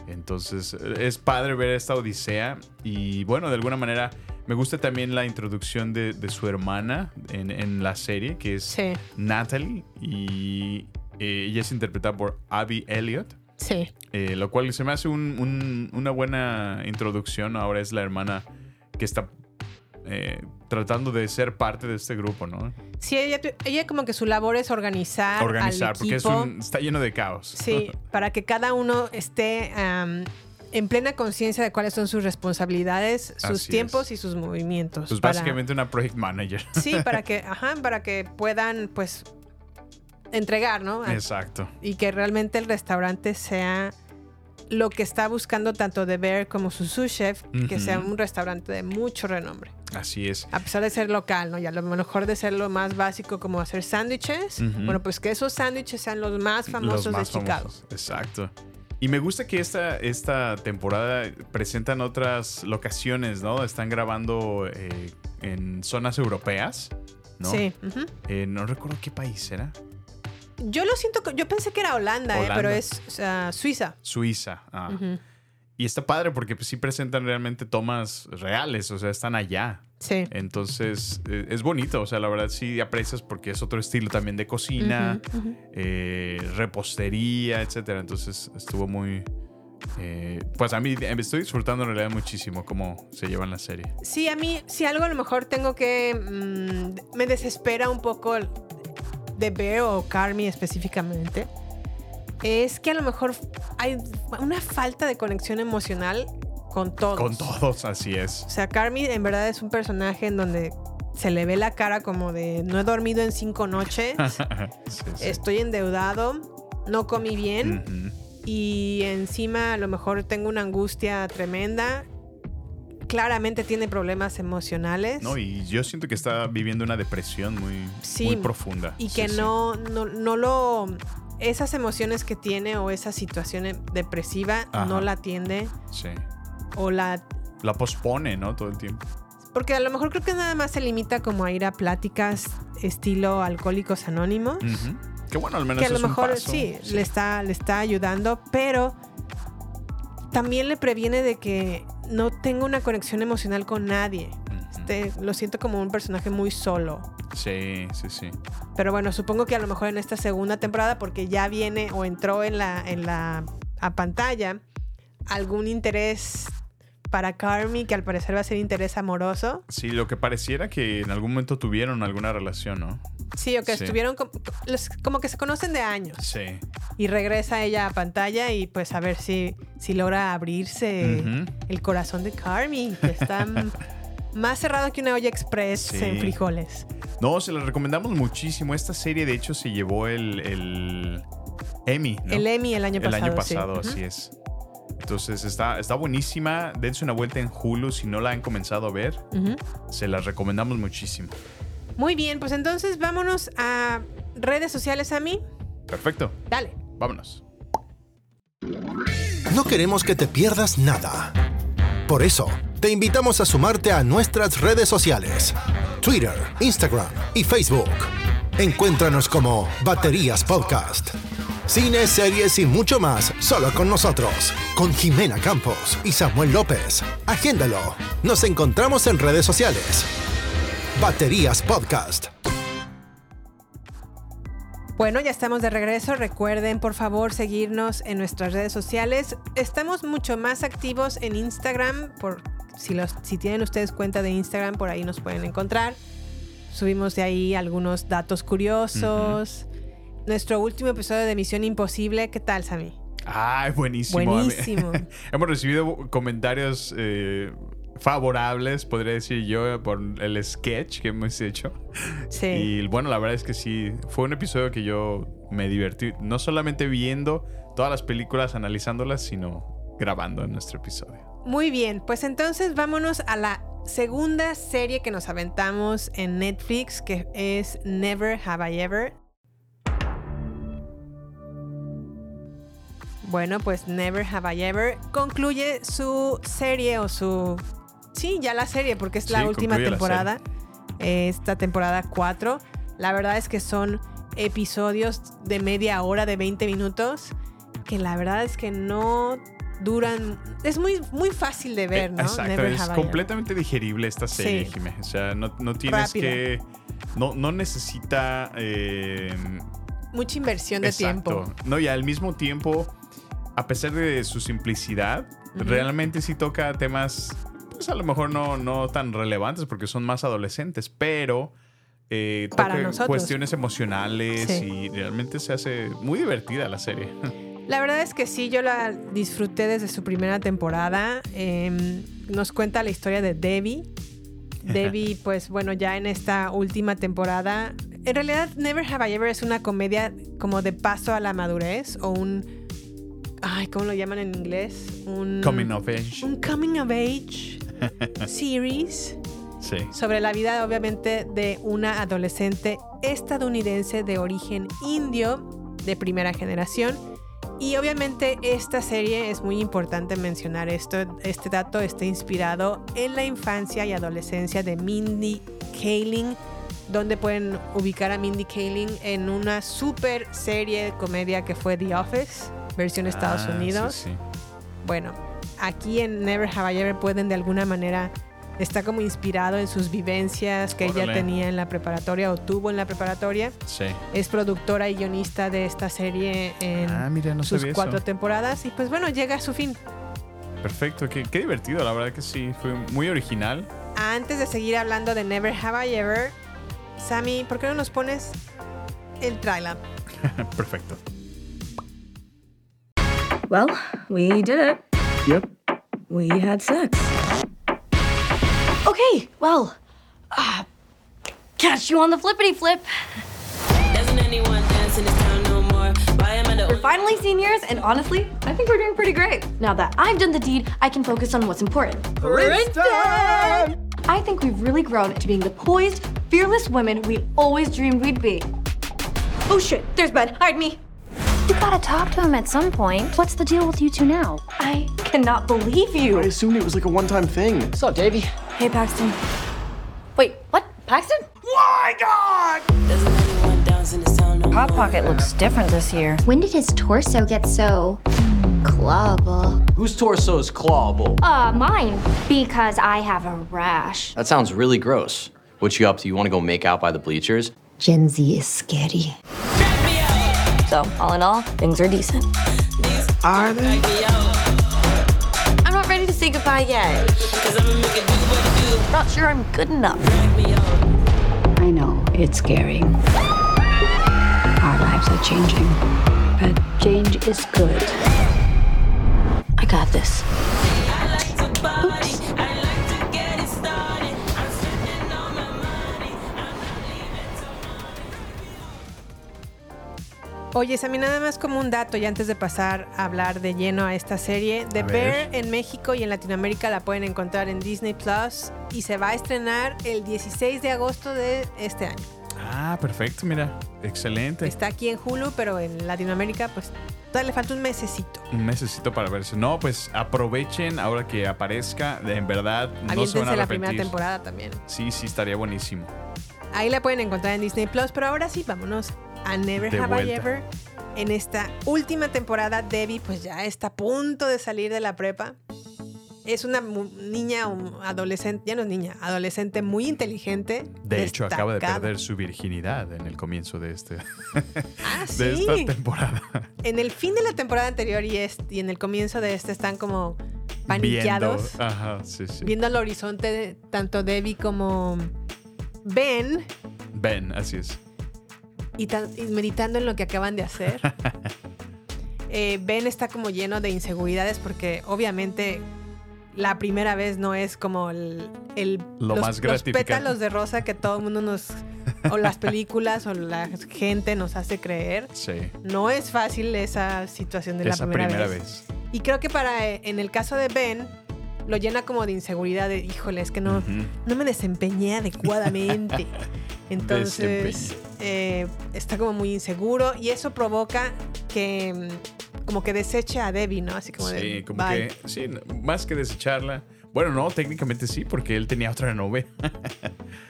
S4: Entonces, es padre ver esta odisea. Y bueno, de alguna manera, me gusta también la introducción de, de su hermana en, en la serie, que es
S3: Sí.
S4: Natalie. Y eh, ella es interpretada por Abby Elliott.
S3: Sí.
S4: Eh, lo cual se me hace un- un- una buena introducción. Ahora es la hermana que está eh, tratando de ser parte de este grupo, ¿no?
S3: Sí, ella, ella como que su labor es organizar,
S4: Organizar,
S3: al
S4: porque es
S3: equipo.
S4: un- está lleno de caos.
S3: Sí, para que cada uno esté en plena conciencia de cuáles son sus responsabilidades, sus
S4: Así
S3: tiempos
S4: es.
S3: y sus movimientos.
S4: Pues
S3: para-
S4: básicamente una project manager.
S3: Sí, para que, ajá, para que puedan, pues, entregar, ¿no?
S4: Exacto.
S3: Y que realmente el restaurante sea lo que está buscando tanto de Bear como su sous chef, que sea un restaurante de mucho renombre.
S4: Así es.
S3: A pesar de ser local, ¿no? Y a lo mejor de ser lo más básico como hacer sándwiches, bueno, pues que esos sándwiches sean los más famosos
S4: Los más
S3: de Chicago.
S4: famosos. Exacto. Y me gusta que esta, esta temporada presentan otras locaciones, ¿no? Están grabando eh, en zonas europeas, ¿no?
S3: Sí.
S4: Eh, no recuerdo qué país era.
S3: Yo lo siento, yo pensé que era Holanda, ¿eh? Pero es o sea, Suiza.
S4: Suiza. ah. Y está padre porque pues, sí presentan realmente tomas reales, o sea, están allá.
S3: Sí.
S4: Entonces, eh, es bonito, o sea, la verdad sí aprecias porque es otro estilo también de cocina, eh, repostería, etcétera. Entonces, estuvo muy... eh, pues a mí eh, estoy disfrutando en realidad muchísimo cómo se llevan la serie.
S3: Sí, a mí, si algo a lo mejor tengo que. mm, me desespera un poco de Bear o Carmi específicamente es que a lo mejor hay una falta de conexión emocional con todos.
S4: Con todos, así es.
S3: O sea, Carmi en verdad es un personaje en donde se le ve la cara como de no he dormido en cinco noches,
S4: Sí, sí.
S3: estoy endeudado, no comí bien y encima a lo mejor tengo una angustia tremenda. Claramente tiene problemas emocionales.
S4: No, y yo siento que está viviendo una depresión muy,
S3: Sí,
S4: muy profunda.
S3: Y que no, no, no lo. Esas emociones que tiene o esa situación depresiva
S4: Ajá.
S3: no la atiende
S4: Sí.
S3: o la.
S4: La pospone, ¿no? Todo el tiempo.
S3: Porque a lo mejor creo que nada más se limita como a ir a pláticas estilo Alcohólicos Anónimos.
S4: Que bueno, al menos
S3: que a lo
S4: es un
S3: mejor
S4: paso.
S3: sí, Le, está, le está ayudando, pero también le previene de que no tenga una conexión emocional con nadie. Este, lo siento como un personaje muy solo.
S4: Sí, sí, sí.
S3: Pero bueno, supongo que a lo mejor en esta segunda temporada, porque ya viene o entró en la, en la a pantalla algún interés para Carmi, que al parecer va a ser interés amoroso.
S4: Sí, lo que pareciera que en algún momento tuvieron alguna relación, ¿no?
S3: Sí, o que
S4: Sí.
S3: estuvieron como, que se conocen de años.
S4: Sí.
S3: Y regresa ella a pantalla y pues a ver si, si logra abrirse el corazón de Carmi, que está más cerrado que una olla express
S4: Sí.
S3: en frijoles.
S4: No, se la recomendamos muchísimo. Esta serie, de hecho, se llevó el, el Emmy. ¿no?
S3: El Emmy el año
S4: El año
S3: pasado, sí.
S4: pasado, así es. Entonces está, está buenísima. Dense una vuelta en Hulu si no la han comenzado a ver. Se las recomendamos muchísimo.
S3: Muy bien, pues entonces vámonos a redes sociales a mí.
S4: Perfecto.
S3: Dale.
S4: Vámonos.
S2: No queremos que te pierdas nada. Por eso, te invitamos a sumarte a nuestras redes sociales. Twitter, Instagram y Facebook. Encuéntranos como Baterías Podcast. Cine, series y mucho más solo con nosotros. Con Jimena Campos y Samuel López. Agéndalo. Nos encontramos en redes sociales. Baterías Podcast.
S3: Bueno, ya estamos de regreso. Recuerden, por favor, seguirnos en nuestras redes sociales. Estamos mucho más activos en Instagram. Por, si, los, si tienen ustedes cuenta de Instagram, por ahí nos pueden encontrar. Subimos de ahí algunos datos curiosos. Nuestro último episodio de Misión Imposible. ¿Qué tal, Sammy?
S4: Ay, buenísimo.
S3: Buenísimo.
S4: Hemos recibido comentarios eh, favorables, podría decir yo, por el sketch que hemos hecho.
S3: Sí.
S4: Y bueno, la verdad es que sí, fue un episodio que yo me divertí, no solamente viendo todas las películas, analizándolas, sino grabando en nuestro episodio.
S3: Muy bien, pues entonces vámonos a la segunda serie que nos aventamos en Netflix, que es Never Have I Ever. Bueno, pues Never Have I Ever concluye su serie o su... Sí, ya la serie, porque es la
S4: Sí,
S3: última
S4: la
S3: temporada. Esta temporada 4. La verdad es que son episodios de media hora, de 20 minutos, que la verdad es que no duran... Es muy, muy fácil de ver, ¿no?
S4: Exacto,
S3: Never
S4: es completamente digerible esta serie,
S3: Sí.
S4: Jimé. O sea, no, no tienes
S3: Rápida.
S4: que... No, no necesita... eh,
S3: Mucha inversión de
S4: Exacto.
S3: tiempo.
S4: No, y al mismo tiempo, a pesar de su simplicidad, realmente sí toca temas, pues a lo mejor no, no tan relevantes porque son más adolescentes, pero eh,
S3: Para
S4: toca
S3: nosotros.
S4: cuestiones emocionales
S3: Sí.
S4: y realmente se hace muy divertida la serie.
S3: La verdad es que sí, yo la disfruté desde su primera temporada. Em, nos cuenta la historia de Debbie. Debbie, pues bueno, ya en esta última temporada. En realidad, Never Have I Ever es una comedia como de paso a la madurez o un. Ay, ¿cómo lo llaman en inglés? Un.
S4: Coming of age.
S3: Un coming of age series
S4: Sí.
S3: sobre la vida obviamente de una adolescente estadounidense de origen indio de primera generación. Y obviamente esta serie es muy importante mencionar esto. Este dato está inspirado en la infancia y adolescencia de Mindy Kaling, donde pueden ubicar a Mindy Kaling en una super serie de comedia que fue The Office, versión Estados
S4: Ah, sí,
S3: Unidos.
S4: sí.
S3: Bueno, aquí en Never Have I Ever pueden de alguna manera está como inspirado en sus vivencias que ella tenía en la preparatoria o tuvo en la preparatoria.
S4: Sí.
S3: Es productora y guionista de esta serie en
S4: Ah, mira, no
S3: sus cuatro
S4: eso.
S3: temporadas y pues bueno, llega a su fin.
S4: Perfecto, qué, qué divertido, la verdad que sí, fue muy original.
S3: Antes de seguir hablando de Never Have I Ever, Sammy, ¿por qué no nos pones el trailer.
S4: Perfecto.
S12: Well, we did it.
S10: Yep.
S12: We had sex.
S13: Okay, well, uh, catch you on the flippity flip. We're finally seniors, and honestly, I think we're doing pretty great. Now that I've done the deed, I can focus on what's important. I think we've really grown to being the poised, fearless women we always dreamed we'd be. Oh shit, there's Ben. Hide me.
S9: You gotta talk to him at some point. What's the deal with you two now?
S13: I cannot believe you.
S10: I assumed it was like a one-time thing. What's up, Davey?
S13: Hey, Paxton. Wait, what? Paxton?
S10: My God!
S9: Hot Pocket looks different this year.
S14: When did his torso get so clawable?
S15: Whose torso is clawable?
S14: Uh, mine. Because I have a rash.
S15: That sounds really gross. What you up to? You want to go make out by the bleachers?
S14: Gen Z is scary.
S13: So, all in all, things are decent.
S10: Are they?
S13: I'm not ready to say goodbye yet. Not sure I'm good enough.
S16: I know, it's scary. Our lives are changing, but change is good.
S13: I got this.
S3: Oye, a mí nada más como un dato y antes de pasar a hablar de lleno a esta serie, The Bear
S4: ver.
S3: en México y en Latinoamérica la pueden encontrar en Disney Plus y se va a estrenar el 16 de agosto de este año.
S4: Ah, perfecto, mira. Excelente.
S3: Está aquí en Hulu, pero en Latinoamérica pues todavía le falta un mesecito.
S4: Un mesecito para verse. No, pues aprovechen ahora que aparezca. En verdad, no se van a
S3: la primera temporada también.
S4: Sí, sí, estaría buenísimo.
S3: Ahí la pueden encontrar en Disney Plus, pero ahora sí, vámonos a Never
S4: De
S3: Have I. Ever. En esta última temporada, Debbie pues ya está a punto de salir de la prepa. Es una niña, adolescente, ya no es niña, adolescente muy inteligente.
S4: De hecho, acaba de perder su virginidad en el comienzo de este
S3: Ah,
S4: de
S3: sí.
S4: esta temporada.
S3: En el fin de la temporada anterior y, este, y en el comienzo de este están como paniqueados.
S4: Viendo- Ajá, sí, sí.
S3: Viendo al horizonte tanto Debbie como Ben
S4: Ben, así es.
S3: Y, tan- y meditando en lo que acaban de hacer. Eh, ben está como lleno de inseguridades porque obviamente la primera vez no es como el, el-
S4: Lo
S3: los,
S4: más
S3: los pétalos de rosa que todo el mundo nos o las películas o la gente nos hace creer.
S4: Sí.
S3: No es fácil esa situación de la primera,
S4: primera
S3: vez.
S4: vez.
S3: Y creo que para eh, en el caso de Ben lo llena como de inseguridad de, híjole, es que no, no me desempeñé adecuadamente. Entonces eh, está como muy inseguro y eso provoca que mm, como que deseche a Debbie, ¿no? Así como
S4: Sí,
S3: de
S4: como
S3: bye.
S4: que, sí, más que desecharla. Bueno, no, técnicamente sí, porque él tenía otra novia.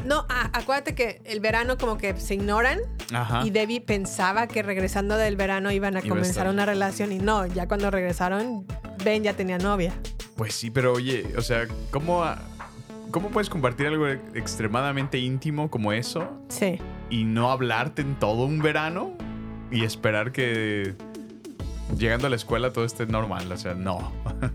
S3: No, ah, acuérdate que el verano como que se ignoran
S4: Ajá.
S3: y Debbie pensaba que regresando del verano iban a
S4: Iba
S3: comenzar una relación y no, ya cuando regresaron Ben ya tenía novia.
S4: Pues sí, pero oye, o sea, ¿cómo, a- ¿cómo puedes compartir algo extremadamente íntimo como eso
S3: Sí.
S4: y no hablarte en todo un verano y esperar que llegando a la escuela todo esté normal? O sea, no.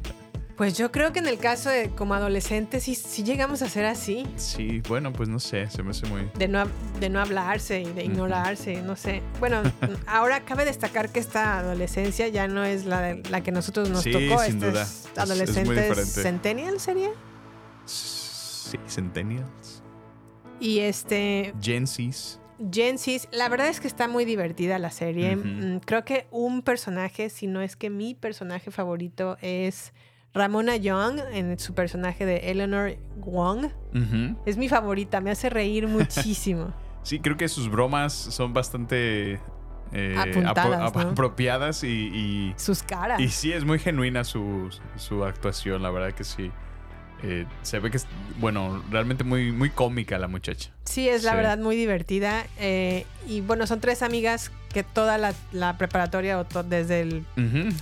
S3: Pues yo creo que en el caso de como adolescentes sí, sí llegamos a ser así.
S4: Sí, bueno, pues no sé, se me hace muy...
S3: De no, de no hablarse y de ignorarse, no sé. Bueno, ahora cabe destacar que esta adolescencia ya no es la, de- la que nosotros nos
S4: Sí,
S3: tocó.
S4: sin duda.
S3: es
S4: Es- es muy
S3: adolescentes centennial sería.
S4: Sí, Centennials.
S3: Y este
S4: Gen Zs.
S3: Gen la verdad es que está muy divertida la serie. Mm, Creo que un personaje, si no es que mi personaje favorito es Ramona Young en su personaje de Eleanor Wong. Es mi favorita, me hace reír muchísimo.
S4: Sí, creo que sus bromas son bastante eh,
S3: Apuntadas,
S4: apro-
S3: ¿no?
S4: apropiadas y, y-
S3: Sus caras.
S4: y sí, es muy genuina su, su actuación, la verdad que sí. Eh, se ve que es, bueno, realmente muy, muy cómica la muchacha.
S3: Sí, es la
S4: Sí.
S3: verdad muy divertida. eh, y bueno, son tres amigas que toda la, la preparatoria o to- desde el,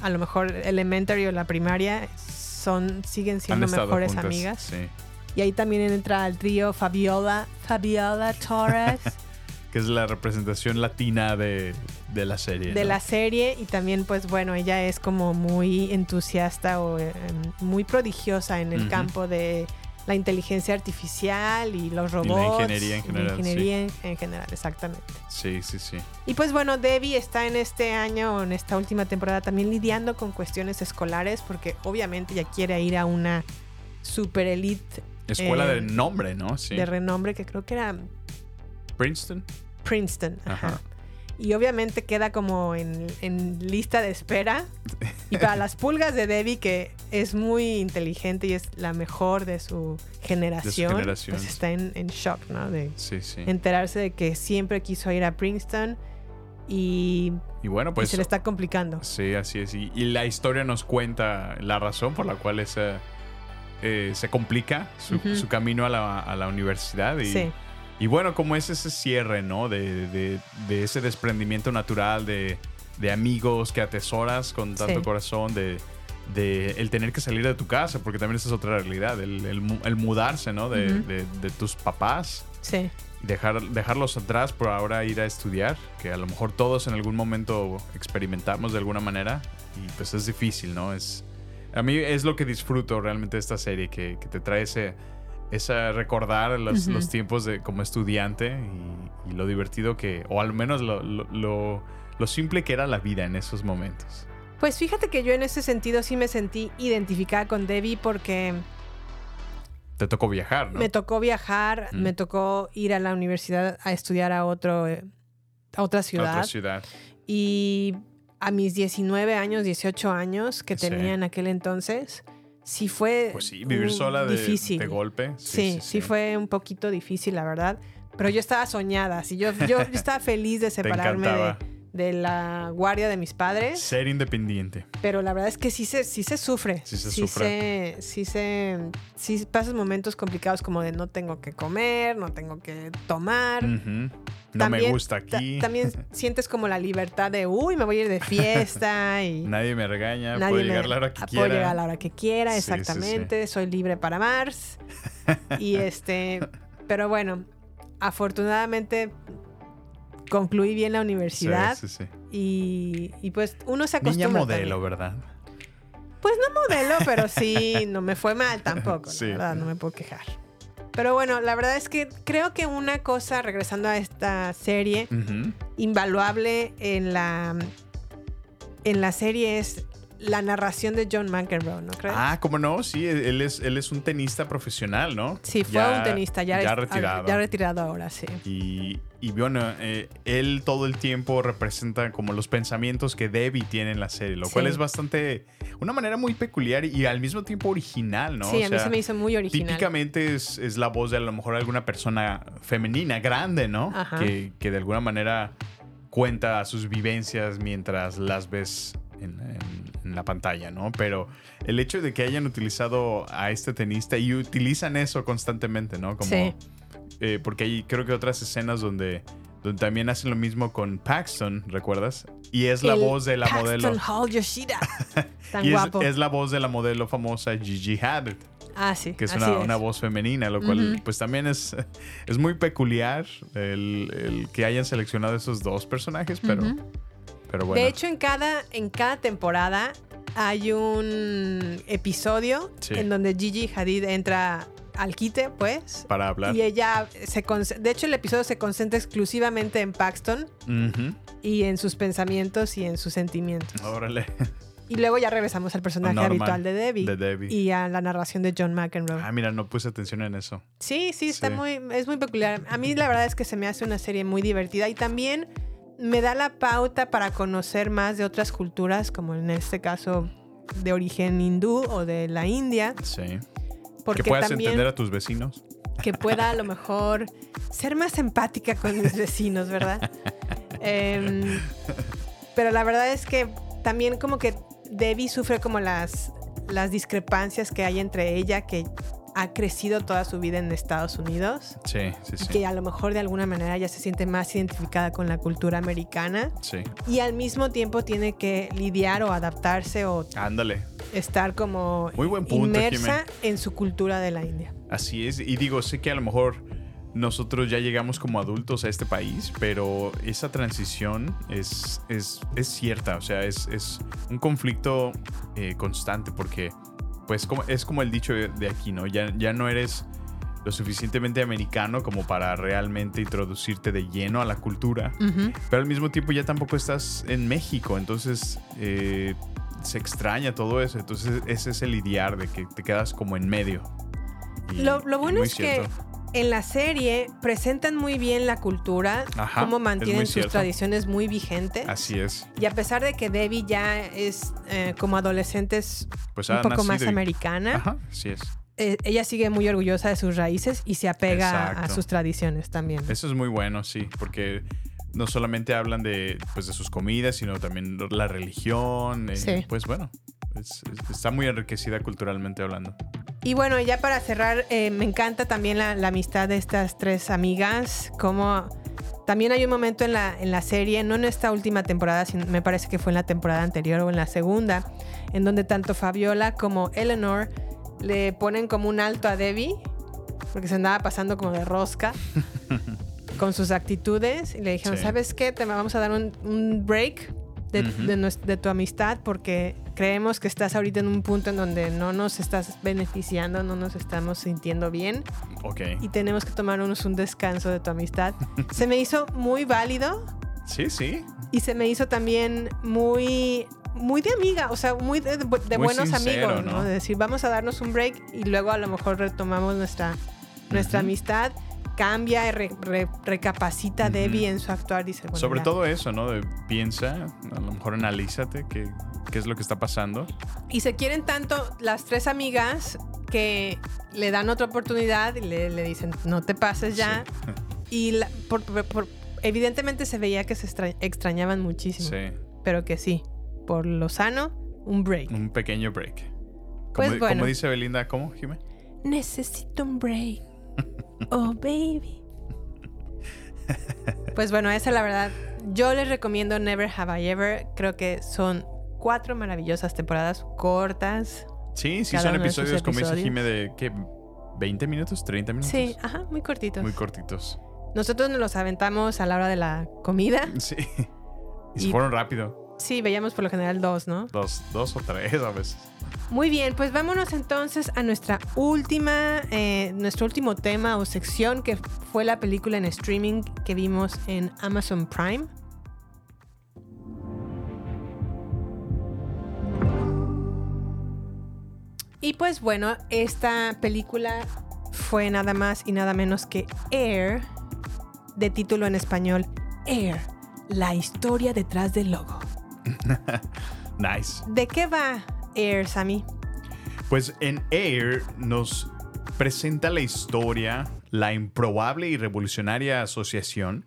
S3: a lo mejor elementary o la primaria, son, siguen siendo mejores
S4: juntas,
S3: amigas.
S4: Sí.
S3: Y ahí también entra el trío Fabiola, Fabiola Torres
S4: Que es la representación latina de, de la serie.
S3: de
S4: ¿no?
S3: la serie. Y también, pues bueno, ella es como muy entusiasta o eh, muy prodigiosa en el campo de la inteligencia artificial y los
S4: Y
S3: robots.
S4: la ingeniería en
S3: y la
S4: general,
S3: ingeniería en, en general, exactamente.
S4: Sí, sí, sí.
S3: Y pues bueno, Debbie está en este año, en esta última temporada, también lidiando con cuestiones escolares, porque obviamente ya quiere ir a una super elite.
S4: Escuela
S3: eh,
S4: de nombre, ¿no? Sí.
S3: De renombre, que creo que era
S4: Princeton.
S3: Princeton. Ajá.
S4: Ajá.
S3: Y obviamente queda como en, en lista de espera. Y para las pulgas de Debbie, que es muy inteligente y es la mejor de su generación,
S4: generación.
S3: pues está en, en shock, ¿no? De
S4: Sí, sí.
S3: enterarse de que siempre quiso ir a Princeton y,
S4: Y bueno,
S3: y
S4: pues.
S3: se le está complicando.
S4: Sí, así es. Y, y la historia nos cuenta la razón por la cual esa, eh, se complica su camino a la, a la universidad. Y,
S3: Sí.
S4: Y bueno, como es ese cierre, ¿no? De, de- de ese desprendimiento natural de, de amigos que atesoras con tanto
S3: Sí.
S4: corazón, de, el tener que salir de tu casa, porque también esa es otra realidad, el, el mu- el mudarse, ¿no? De tus papás.
S3: Sí.
S4: Dejar, dejarlos atrás por ahora ir a estudiar, que a lo mejor todos en algún momento experimentamos de alguna manera y pues es difícil, ¿no? Es, a mí es lo que disfruto realmente de esta serie, que, que te trae ese, esa recordar los, los tiempos de como estudiante y, y lo divertido que, o al menos lo, lo, lo- lo simple que era la vida en esos momentos.
S3: Pues fíjate que yo en ese sentido sí me sentí identificada con Debbie porque
S4: Te tocó viajar, ¿no?
S3: me tocó viajar,
S4: Mm.
S3: me tocó ir a la universidad a estudiar a otro eh, a otra
S4: A
S3: ciudad.
S4: otra ciudad.
S3: Y a mis 19 años, 18 años que
S4: Sí.
S3: tenía en aquel entonces, sí fue
S4: Pues sí, vivir sola de,
S3: difícil.
S4: de golpe.
S3: Sí sí, fue un poquito difícil, la verdad. Pero yo estaba soñada, así yo, yo, yo estaba feliz de separarme de. De la guardia de mis padres.
S4: Ser independiente.
S3: Pero la verdad es que sí se, sí se sufre.
S4: Sí se
S3: sí
S4: sufre.
S3: Se, sí se. Sí pasas momentos complicados como de no tengo que comer, no tengo que tomar.
S4: No me gusta
S3: ta-
S4: aquí.
S3: también sientes como la libertad de, uy, me voy a ir de fiesta y
S4: Nadie me regaña,
S3: nadie
S4: puedo
S3: me-
S4: llegar a la hora que quiera.
S3: Puedo llegar a la hora que quiera,
S4: sí.
S3: exactamente. Soy libre para Mars. y este. Pero bueno, afortunadamente concluí bien la universidad.
S4: Sí, sí, sí.
S3: Y, y pues uno se
S4: Niña
S3: acostumbra.
S4: modelo,
S3: también.
S4: ¿verdad?
S3: Pues no modelo, pero sí, no me fue mal tampoco,
S4: Sí.
S3: la verdad, no me puedo quejar. Pero bueno, la verdad es que creo que una cosa, regresando a esta serie, invaluable en la, en la serie es la narración de John McEnroe, ¿no crees?
S4: Ah, ¿cómo no? Sí, él es, él es un tenista profesional, ¿no?
S3: sí, fue
S4: Ya-
S3: un tenista, ya,
S4: ya retirado.
S3: Ya retirado ahora, sí.
S4: Y, y bueno, eh, él todo el tiempo representa como los pensamientos que Debbie tiene en la serie, lo cual es bastante, una manera muy peculiar y al mismo tiempo original, ¿no?
S3: Sí,
S4: O
S3: a mí se me hizo muy original.
S4: Típicamente es, es la voz de a lo mejor alguna persona femenina, grande, ¿no?
S3: Ajá.
S4: Que, que de alguna manera cuenta sus vivencias mientras las ves en, en- en la pantalla, ¿no? Pero el hecho de que hayan utilizado a este tenista y utilizan eso constantemente, ¿no? Como,
S3: Sí.
S4: eh, porque hay creo que otras escenas donde, donde también hacen lo mismo con Paxton, ¿recuerdas? Y es la
S3: El
S4: voz de la
S3: Paxton
S4: modelo.
S3: Hall Yoshida. Tan
S4: y es,
S3: guapo.
S4: es la voz de la modelo famosa Gigi Hadid
S3: ah, sí.
S4: que es una, una voz femenina, lo cual pues también es, es muy peculiar el, el que hayan seleccionado esos dos personajes, pero. Pero bueno.
S3: De hecho, en cada, en cada temporada hay un episodio
S4: Sí.
S3: en donde Gigi Hadid entra al quite, pues.
S4: para hablar.
S3: Y ella se de hecho el episodio se concentra exclusivamente en Paxton y en sus pensamientos y en sus sentimientos.
S4: Órale.
S3: Y luego ya regresamos al personaje
S4: Norman,
S3: habitual de Debbie,
S4: de Debbie.
S3: y a la narración de John McEnroe.
S4: Ah, mira, no puse atención en eso.
S3: Sí, sí, está
S4: Sí.
S3: muy, es muy peculiar. A mí la verdad es que se me hace una serie muy divertida y también me da la pauta para conocer más de otras culturas, como en este caso de origen hindú o de la India,
S4: Sí.
S3: porque
S4: que puedas
S3: también
S4: entender a tus vecinos.
S3: que pueda a lo mejor ser más empática con mis vecinos, ¿verdad? Em, pero la verdad es que también como que Debbie sufre como las, las discrepancias que hay entre ella, que ha crecido toda su vida en Estados Unidos.
S4: Sí, sí, sí.
S3: que a lo mejor de alguna manera ya se siente más identificada con la cultura americana
S4: Sí.
S3: y al mismo tiempo tiene que lidiar o adaptarse o
S4: Ándale.
S3: estar como
S4: Muy buen punto,
S3: inmersa
S4: Jimé.
S3: en su cultura de la India.
S4: Así es. Y digo, sé que a lo mejor nosotros ya llegamos como adultos a este país, pero esa transición es, es, es cierta. O sea, es, es un conflicto eh, constante porque pues como, es como el dicho de aquí, ¿no? Ya, ya no eres lo suficientemente americano como para realmente introducirte de lleno a la cultura, pero al mismo tiempo ya tampoco estás en México, entonces eh, se extraña todo eso, entonces ese es el lidiar de que te quedas como en medio. Y-
S3: Lo, lo bueno es que. En la serie presentan muy bien la cultura,
S4: Ajá,
S3: cómo mantienen sus
S4: cierto.
S3: tradiciones muy vigentes.
S4: Así es.
S3: Y a pesar de que Debbie ya es eh, como adolescente es
S4: Pues
S3: un poco más
S4: y-
S3: americana,
S4: Ajá, así es.
S3: eh, ella sigue muy orgullosa de sus raíces y se apega a- sus tradiciones también.
S4: Eso es muy bueno, sí, porque no solamente hablan de, pues, de sus comidas, sino también la religión. eh,
S3: Sí.
S4: Pues bueno, es- es- está muy enriquecida culturalmente hablando.
S3: Y bueno, ya para cerrar, eh, me encanta también la, la amistad de estas tres amigas, como también hay un momento en la, en la serie, no en esta última temporada, sino me parece que fue en la temporada anterior o en la segunda, en donde tanto Fabiola como Eleanor le ponen como un alto a Debbie, porque se andaba pasando como de rosca con sus actitudes, y le dijeron,
S4: Sí.
S3: ¿sabes qué? Te vamos a dar un, un break de,
S4: Ujú.
S3: de de tu amistad porque creemos que estás ahorita en un punto en donde no nos estás beneficiando, no nos estamos sintiendo bien
S4: Ok.
S3: y tenemos que tomarnos un descanso de tu amistad. se me hizo muy válido
S4: Sí, sí.
S3: y se me hizo también muy muy de amiga, o sea, muy de, de
S4: Muy
S3: buenos
S4: sincero,
S3: amigos, ¿no?
S4: ¿no?
S3: De decir, vamos a darnos un break y luego a lo mejor retomamos nuestra, nuestra
S4: Ujú.
S3: amistad. Cambia re- re- recapacita
S4: Ujú.
S3: Debbie en su actuar. Dice, bueno,
S4: Sobre
S3: ya.
S4: todo eso, ¿no? De piensa, a lo mejor analízate qué, qué es lo que está pasando.
S3: Y se quieren tanto las tres amigas que le dan otra oportunidad y le, le dicen, no te pases ya. Y la- por- por- evidentemente se veía que se extra- extrañaban muchísimo.
S4: Sí.
S3: Pero que sí, por lo sano, un break.
S4: Un pequeño break.
S3: Pues bueno.
S4: como dice Belinda, ¿cómo, Jimé?
S3: Necesito un break. Oh, baby. Pues bueno, esa la verdad. Yo les recomiendo Never Have I Ever. Creo que son cuatro maravillosas temporadas cortas.
S4: Sí, sí, son episodios, como dice. Jimé, de ¿qué? ¿20 minutos? ¿30 minutos?
S3: Sí, ajá, muy cortitos.
S4: Muy cortitos.
S3: Nosotros nos los aventamos a la hora de la comida.
S4: Sí. Y se
S3: Y-
S4: fueron rápido.
S3: Sí, veíamos por lo general dos, ¿no?
S4: Dos, dos o tres a veces.
S3: Muy bien, pues vámonos entonces a nuestra última, eh, nuestro último tema o sección que fue la película en streaming que vimos en Amazon Prime. Y pues bueno, esta película fue nada más y nada menos que Air, de título en español Air, la historia detrás del logo.
S4: Nice.
S3: ¿De qué va Air, Sammy?
S4: Pues en Air nos presenta la historia, la improbable y revolucionaria asociación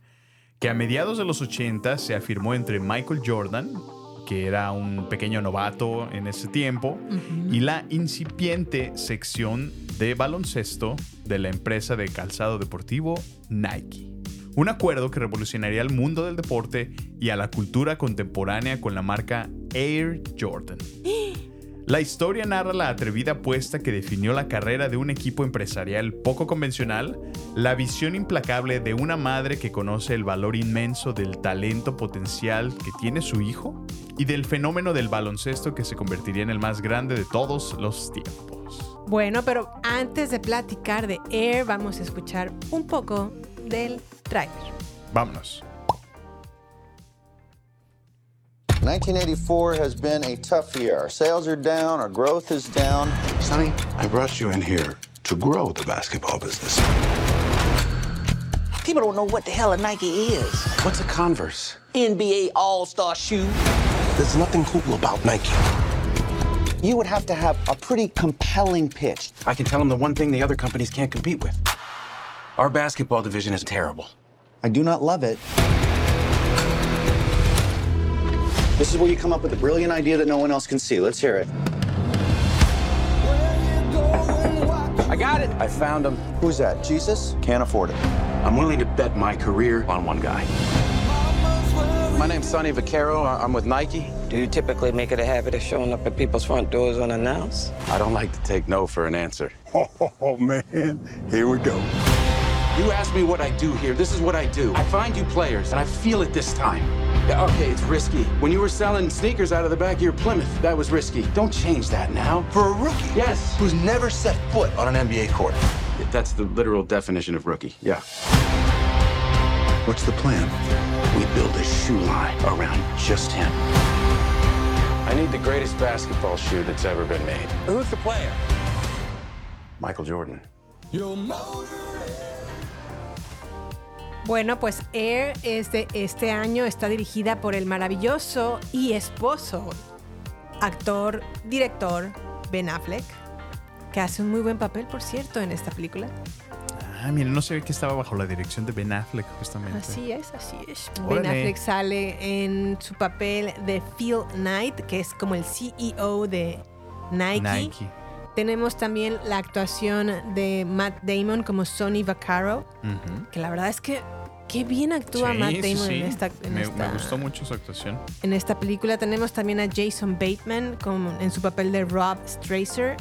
S4: que a mediados de los 80 se afirmó entre Michael Jordan, que era un pequeño novato en ese tiempo, y la incipiente sección de baloncesto de la empresa de calzado deportivo Nike. Un acuerdo que revolucionaría el mundo del deporte y a la cultura contemporánea con la marca Air Jordan. La historia narra la atrevida apuesta que definió la carrera de un equipo empresarial poco convencional, la visión implacable de una madre que conoce el valor inmenso del talento potencial que tiene su hijo y del fenómeno del baloncesto que se convertiría en el más grande de todos los tiempos.
S3: Bueno, pero antes de platicar de Air, vamos a escuchar un poco del trailer.
S4: Vámonos.
S17: 1984 has been a tough year. Our sales are down, our growth is down.
S5: Sonny, I brought you in here to grow the basketball business.
S18: People don't know what the hell a Nike is.
S5: What's a Converse?
S18: NBA All Star shoe.
S5: There's nothing cool about Nike.
S17: You would have to have a pretty compelling pitch.
S19: I can tell them the one thing the other companies can't compete with. Our basketball division is terrible.
S17: I do not love it. This is where you come up with a brilliant idea that no one else can see. Let's hear it.
S19: I got it. I found him.
S17: Who's that? Jesus? Can't afford it.
S19: I'm willing to bet my career on one guy. My name's Sonny Vaccaro. I- I'm with Nike.
S20: Do you typically make it a habit of showing up at people's front doors unannounced?
S19: I don't like to take no for an answer.
S5: Oh, man. Here we go.
S19: You ask me what I do here. This is what I do. I find you players, and I feel it this time. Yeah, okay, it's risky. When you were selling sneakers out of the back of your Plymouth, that was risky. Don't change that now.
S5: For a rookie?
S19: Yes.
S5: Who's never set foot on an NBA court.
S19: That's the literal definition of rookie. Yeah.
S5: What's the plan?
S19: We build a shoe line around just him. I need the greatest basketball shoe that's ever been made.
S5: Who's the player?
S19: Michael Jordan.
S3: Bueno, pues Air es de este año, está dirigida por el maravilloso y esposo, actor, director Ben Affleck, que hace un muy buen papel, por cierto, en esta película.
S4: Ah, mira, no sé que estaba bajo la dirección de Ben Affleck, justamente.
S3: Así es, así es. Ben. Affleck sale en su papel de Phil Knight, que es como el CEO de Nike.
S4: Nike.
S3: Tenemos también la actuación de Matt Damon como Sonny Vaccaro, que la verdad es que qué bien actúa
S4: Sí,
S3: Matt Damon
S4: sí.
S3: en esta, en
S4: me,
S3: esta-
S4: me gustó mucho su actuación.
S3: en esta película. Tenemos también a Jason Bateman como en su papel de Rob Stracer,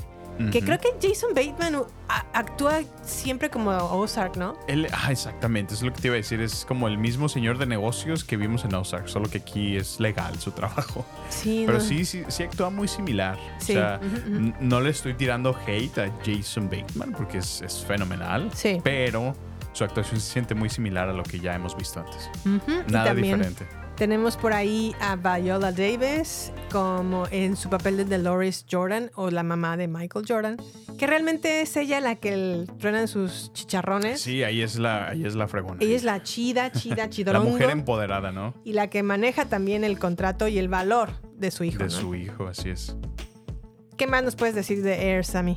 S3: que
S4: Ujú.
S3: creo que Jason Bateman uh, actúa siempre como Ozark, ¿no?
S4: Él, ah, exactamente, es lo que te iba a decir. Es como el mismo señor de negocios que vimos en Ozark, solo que aquí es legal su trabajo.
S3: Sí,
S4: Pero
S3: no.
S4: sí, sí, sí actúa muy similar.
S3: Sí,
S4: O sea,
S3: ujú.
S4: n- no le estoy tirando hate a Jason Bateman porque es, es fenomenal.
S3: Sí.
S4: Pero su actuación se siente muy similar a lo que ya hemos visto antes.
S3: Ujú, y
S4: Nada
S3: también
S4: diferente.
S3: Tenemos por ahí a Viola Davis como en su papel de Dolores Jordan o la mamá de Michael Jordan, que realmente es ella la que el- truenan sus chicharrones.
S4: Sí, ahí es la, ahí es la fregona.
S3: Ella es la chida, chida,
S4: la
S3: chidorongo.
S4: mujer empoderada, ¿no?
S3: y la que maneja también el contrato y el valor de su hijo.
S4: De
S3: ¿no?
S4: su hijo, así es.
S3: ¿Qué más nos puedes decir de Air, Sammy?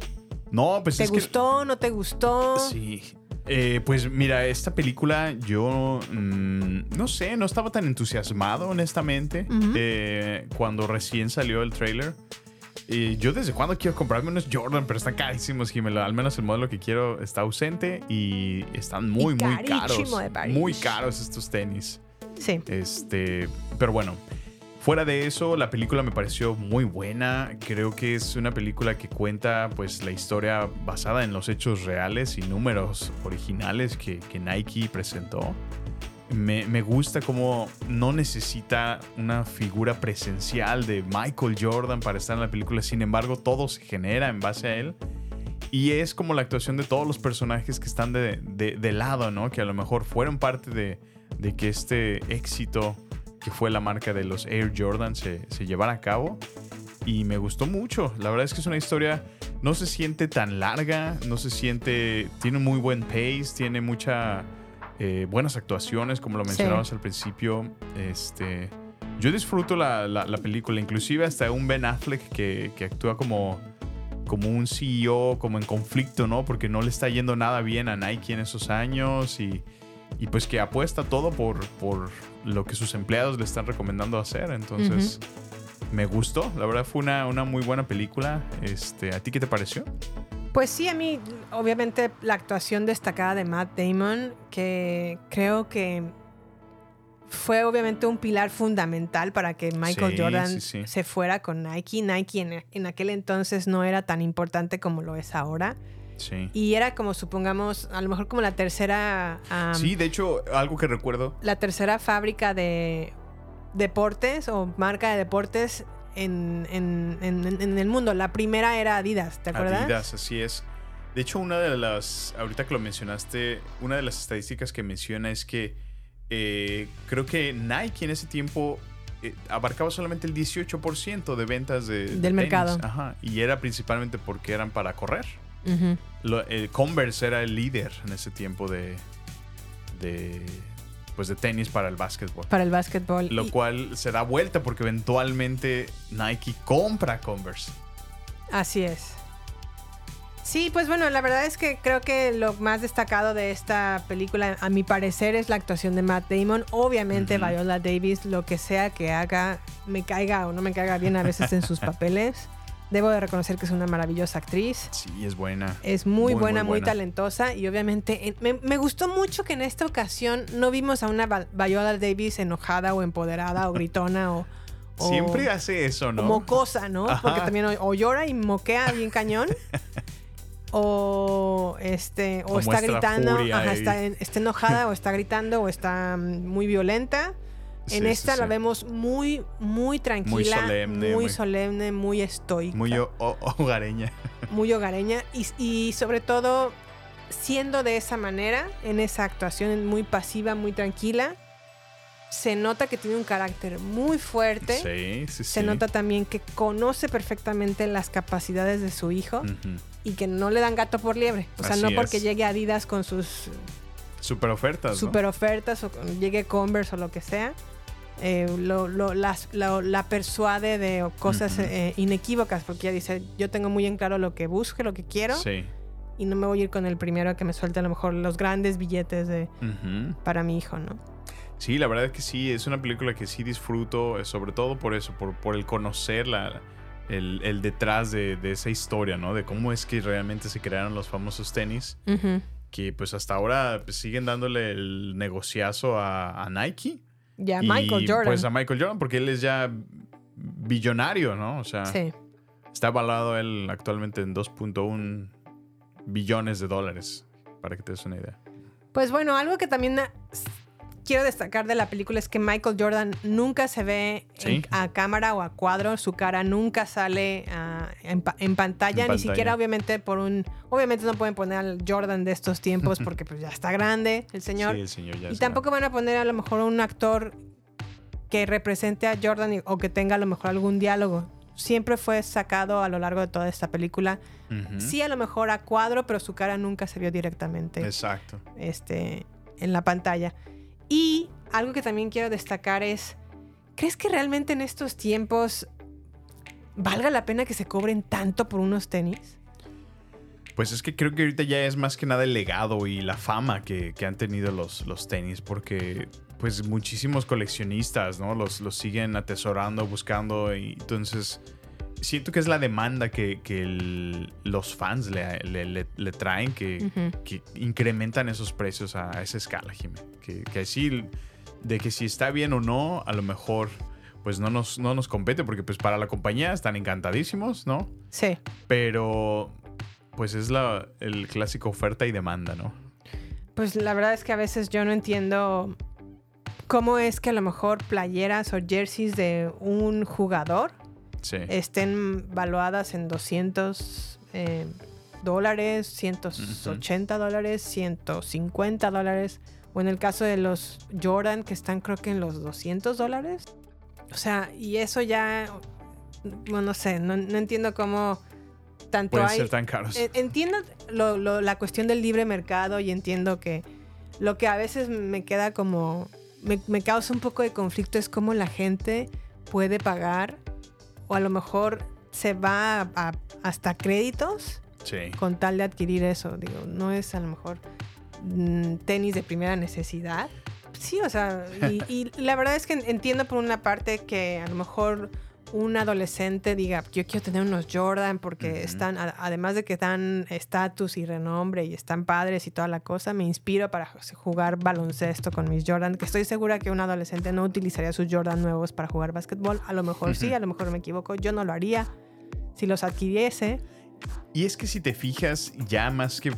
S4: No, pues
S3: ¿Te
S4: es que-
S3: gustó? ¿No te gustó?
S4: Sí. Eh, pues mira, esta película yo mm, no sé, no estaba tan entusiasmado, honestamente, eh, cuando recién salió el trailer. Y yo desde cuando quiero comprarme unos Jordan, pero están carísimos, Jimena. Al menos el modelo que quiero está ausente y están muy,
S3: Y
S4: muy caros.
S3: de.
S4: Muy caros estos tenis.
S3: Sí.
S4: Este, pero bueno, fuera de eso, la película me pareció muy buena. Creo que es una película que cuenta pues la historia basada en los hechos reales y números originales que, Nike presentó. Me, gusta cómo no necesita una figura presencial de Michael Jordan para estar en la película. Sin embargo, todo se genera en base a él. Y es como la actuación de todos los personajes que están de lado, ¿no? Que a lo mejor fueron parte de, de que este éxito que fue la marca de los Air Jordan se, se llevara a cabo. Y me gustó mucho. La verdad es que es una historia, no se siente tan larga, no se siente, tiene un muy buen pace, tiene mucha eh, buenas actuaciones, como lo
S3: Sí.
S4: mencionabas al principio. Este, yo disfruto la, la- la película, inclusive hasta un Ben Affleck que, que actúa como, como un CEO, como en conflicto, ¿no? Porque no le está yendo nada bien a Nike en esos años y, y pues que apuesta todo por, por lo que sus empleados le están recomendando hacer. Entonces, me gustó. La verdad fue una, una muy buena película. Este, ¿A ti qué te pareció?
S3: Pues sí, a mí, obviamente, la actuación destacada de Matt Damon, que creo que fue obviamente un pilar fundamental para que Michael
S4: Sí,
S3: Jordan
S4: sí, sí.
S3: se fuera con Nike. Nike en, en aquel entonces no era tan importante como lo es ahora.
S4: Sí.
S3: Y era como, supongamos, a lo mejor como la tercera...
S4: sí, de hecho, algo que recuerdo.
S3: La tercera fábrica de deportes o marca de deportes en, en- en- en el mundo. La primera era Adidas, ¿te acuerdas?
S4: Adidas, así es. De hecho, una de las, ahorita que lo mencionaste, una de las estadísticas que menciona es que eh, creo que Nike en ese tiempo eh, abarcaba solamente el 18% de ventas de, de
S3: Del
S4: tenis.
S3: mercado.
S4: Ajá, y era principalmente porque eran para correr. Lo- el Converse era el líder en ese tiempo de, de, pues de tenis para el básquetbol.
S3: Para el básquetbol.
S4: Lo
S3: Y-
S4: cual se da vuelta porque eventualmente Nike compra Converse.
S3: Así es. Sí, pues bueno, la verdad es que creo que lo más destacado de esta película, a mi parecer, es la actuación de Matt Damon. Obviamente. Viola Davis, lo que sea que haga, me caiga o no me caiga bien a veces en sus papeles. Debo de reconocer que es una maravillosa actriz.
S4: Sí, es buena.
S3: Es muy,
S4: Muy,
S3: buena,
S4: muy
S3: talentosa y obviamente en- me, me gustó mucho que en esta ocasión no vimos a una Viola Davis enojada o empoderada o gritona o... o-
S4: Siempre hace eso, ¿no?
S3: mocosa, ¿no?
S4: Ajá.
S3: Porque también o, o llora y moquea bien cañón. o este o,
S4: O
S3: está gritando, ajá, está enojada o está gritando o está mm, muy violenta. En esta
S4: sí,
S3: la
S4: sí.
S3: vemos muy, muy tranquila,
S4: solemne,
S3: muy,
S4: muy-
S3: solemne, muy estoica,
S4: Muy
S3: muy,
S4: ho- ho- hogareña.
S3: hogareña y, y sobre todo siendo de esa manera, en esa actuación muy pasiva, muy tranquila, se nota que tiene un carácter muy fuerte.
S4: Sí, sí, sí.
S3: Se nota también que conoce perfectamente las capacidades de su hijo y que no le dan gato por liebre. O sea,
S4: Así
S3: no porque
S4: es.
S3: llegue Adidas con sus
S4: Super ofertas. ¿no?
S3: super ofertas o llegue Converse o lo que sea, eh, lo, lo- las- lo- la persuade de cosas eh, inequívocas, porque ella dice, yo tengo muy en claro lo que busco, lo que quiero,
S4: Sí.
S3: y no me voy a ir con el primero que me suelte a lo mejor los grandes billetes de, para mi hijo, ¿no?
S4: Sí, la verdad es que sí, es una película que sí disfruto, eh, sobre todo por eso, por, por el conocer la, el, el detrás de, de esa historia, ¿no? De cómo es que realmente se crearon los famosos tenis, que pues hasta ahora pues, siguen dándole el negociazo a, a Nike.
S3: Y a
S4: Y,
S3: Michael Jordan.
S4: Pues a Michael Jordan, porque él es ya billonario, ¿no? O sea,
S3: Sí.
S4: está avalado él actualmente en 2.1 billones de dólares, para que te des una idea.
S3: Pues bueno, algo que también quiero destacar de la película es que Michael Jordan nunca se ve
S4: Sí.
S3: en- a cámara o a cuadro, su cara nunca sale ah, en, pa- en pantalla,
S4: En
S3: ni siquiera obviamente por un... Obviamente no pueden poner al Jordan de estos tiempos porque pues ya está grande el señor.
S4: Sí, el señor ya
S3: y tampoco van a poner a lo mejor un actor que represente a Jordan y- o que tenga a lo mejor algún diálogo. Siempre fue sacado a lo largo de toda esta película. Sí, a lo mejor a cuadro, pero su cara nunca se vio directamente
S4: Exacto.
S3: este, en la pantalla. Y algo que también quiero destacar es, ¿crees que realmente en estos tiempos valga la pena que se cobren tanto por unos tenis?
S4: Pues es que creo que ahorita ya es más que nada el legado y la fama que, que han tenido los, los tenis, porque pues muchísimos coleccionistas, ¿no? Los, los siguen atesorando, buscando, y entonces siento que es la demanda que, que el- los fans le, le- le- le traen que, que incrementan esos precios a esa escala, Jimé. Que, que así, de que si está bien o no, a lo mejor pues no nos, no nos compete, porque pues para la compañía están encantadísimos, ¿no?
S3: Sí.
S4: Pero pues es la, el clásico oferta y demanda, ¿no?
S3: Pues la verdad es que a veces yo no entiendo cómo es que a lo mejor playeras o jerseys de un jugador
S4: Sí.
S3: estén valuadas en 200 eh, dólares, 180 dólares, 150 dólares. O en el caso de los Jordan, que están creo que en los 200 dólares. O sea, y eso ya, bueno, no sé, no, no entiendo cómo tanto
S4: Pueden
S3: hay...
S4: ser tan caros.
S3: Eh, Entiendo lo- lo- la cuestión del libre mercado y entiendo que lo que a veces me queda como... Me, me causa un poco de conflicto es cómo la gente puede pagar o a lo mejor se va a- a- hasta créditos
S4: Sí.
S3: con tal de adquirir eso. Digo, no es a lo mejor mm, tenis de primera necesidad. Sí, o sea, y, y la verdad es que entiendo por una parte que a lo mejor un adolescente diga, yo quiero tener unos Jordan porque están, a- además de que dan estatus y renombre y están padres y toda la cosa, me inspiro para jugar baloncesto con mis Jordan, que estoy segura que un adolescente no utilizaría sus Jordan nuevos para jugar básquetbol. A lo mejor sí, a lo mejor me equivoco, yo no lo haría. Si los adquiriese,
S4: Y es que si te fijas, ya más que.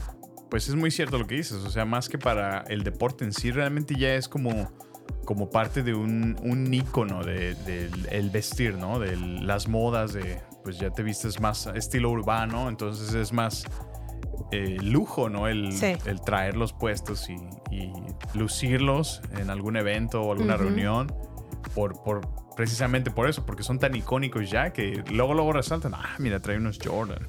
S4: Pues es muy cierto lo que dices. O sea, más que para el deporte en sí, realmente ya es como, como parte de un, un ícono del de, el vestir, ¿no? De las modas, de. Pues ya te vistes más estilo urbano, entonces es más eh, lujo, ¿no? El,
S3: Sí.
S4: el traerlos puestos y, y lucirlos en algún evento o alguna reunión. Por, por, precisamente por eso, porque son tan icónicos ya que luego, luego resaltan, ah, mira, trae unos Jordan.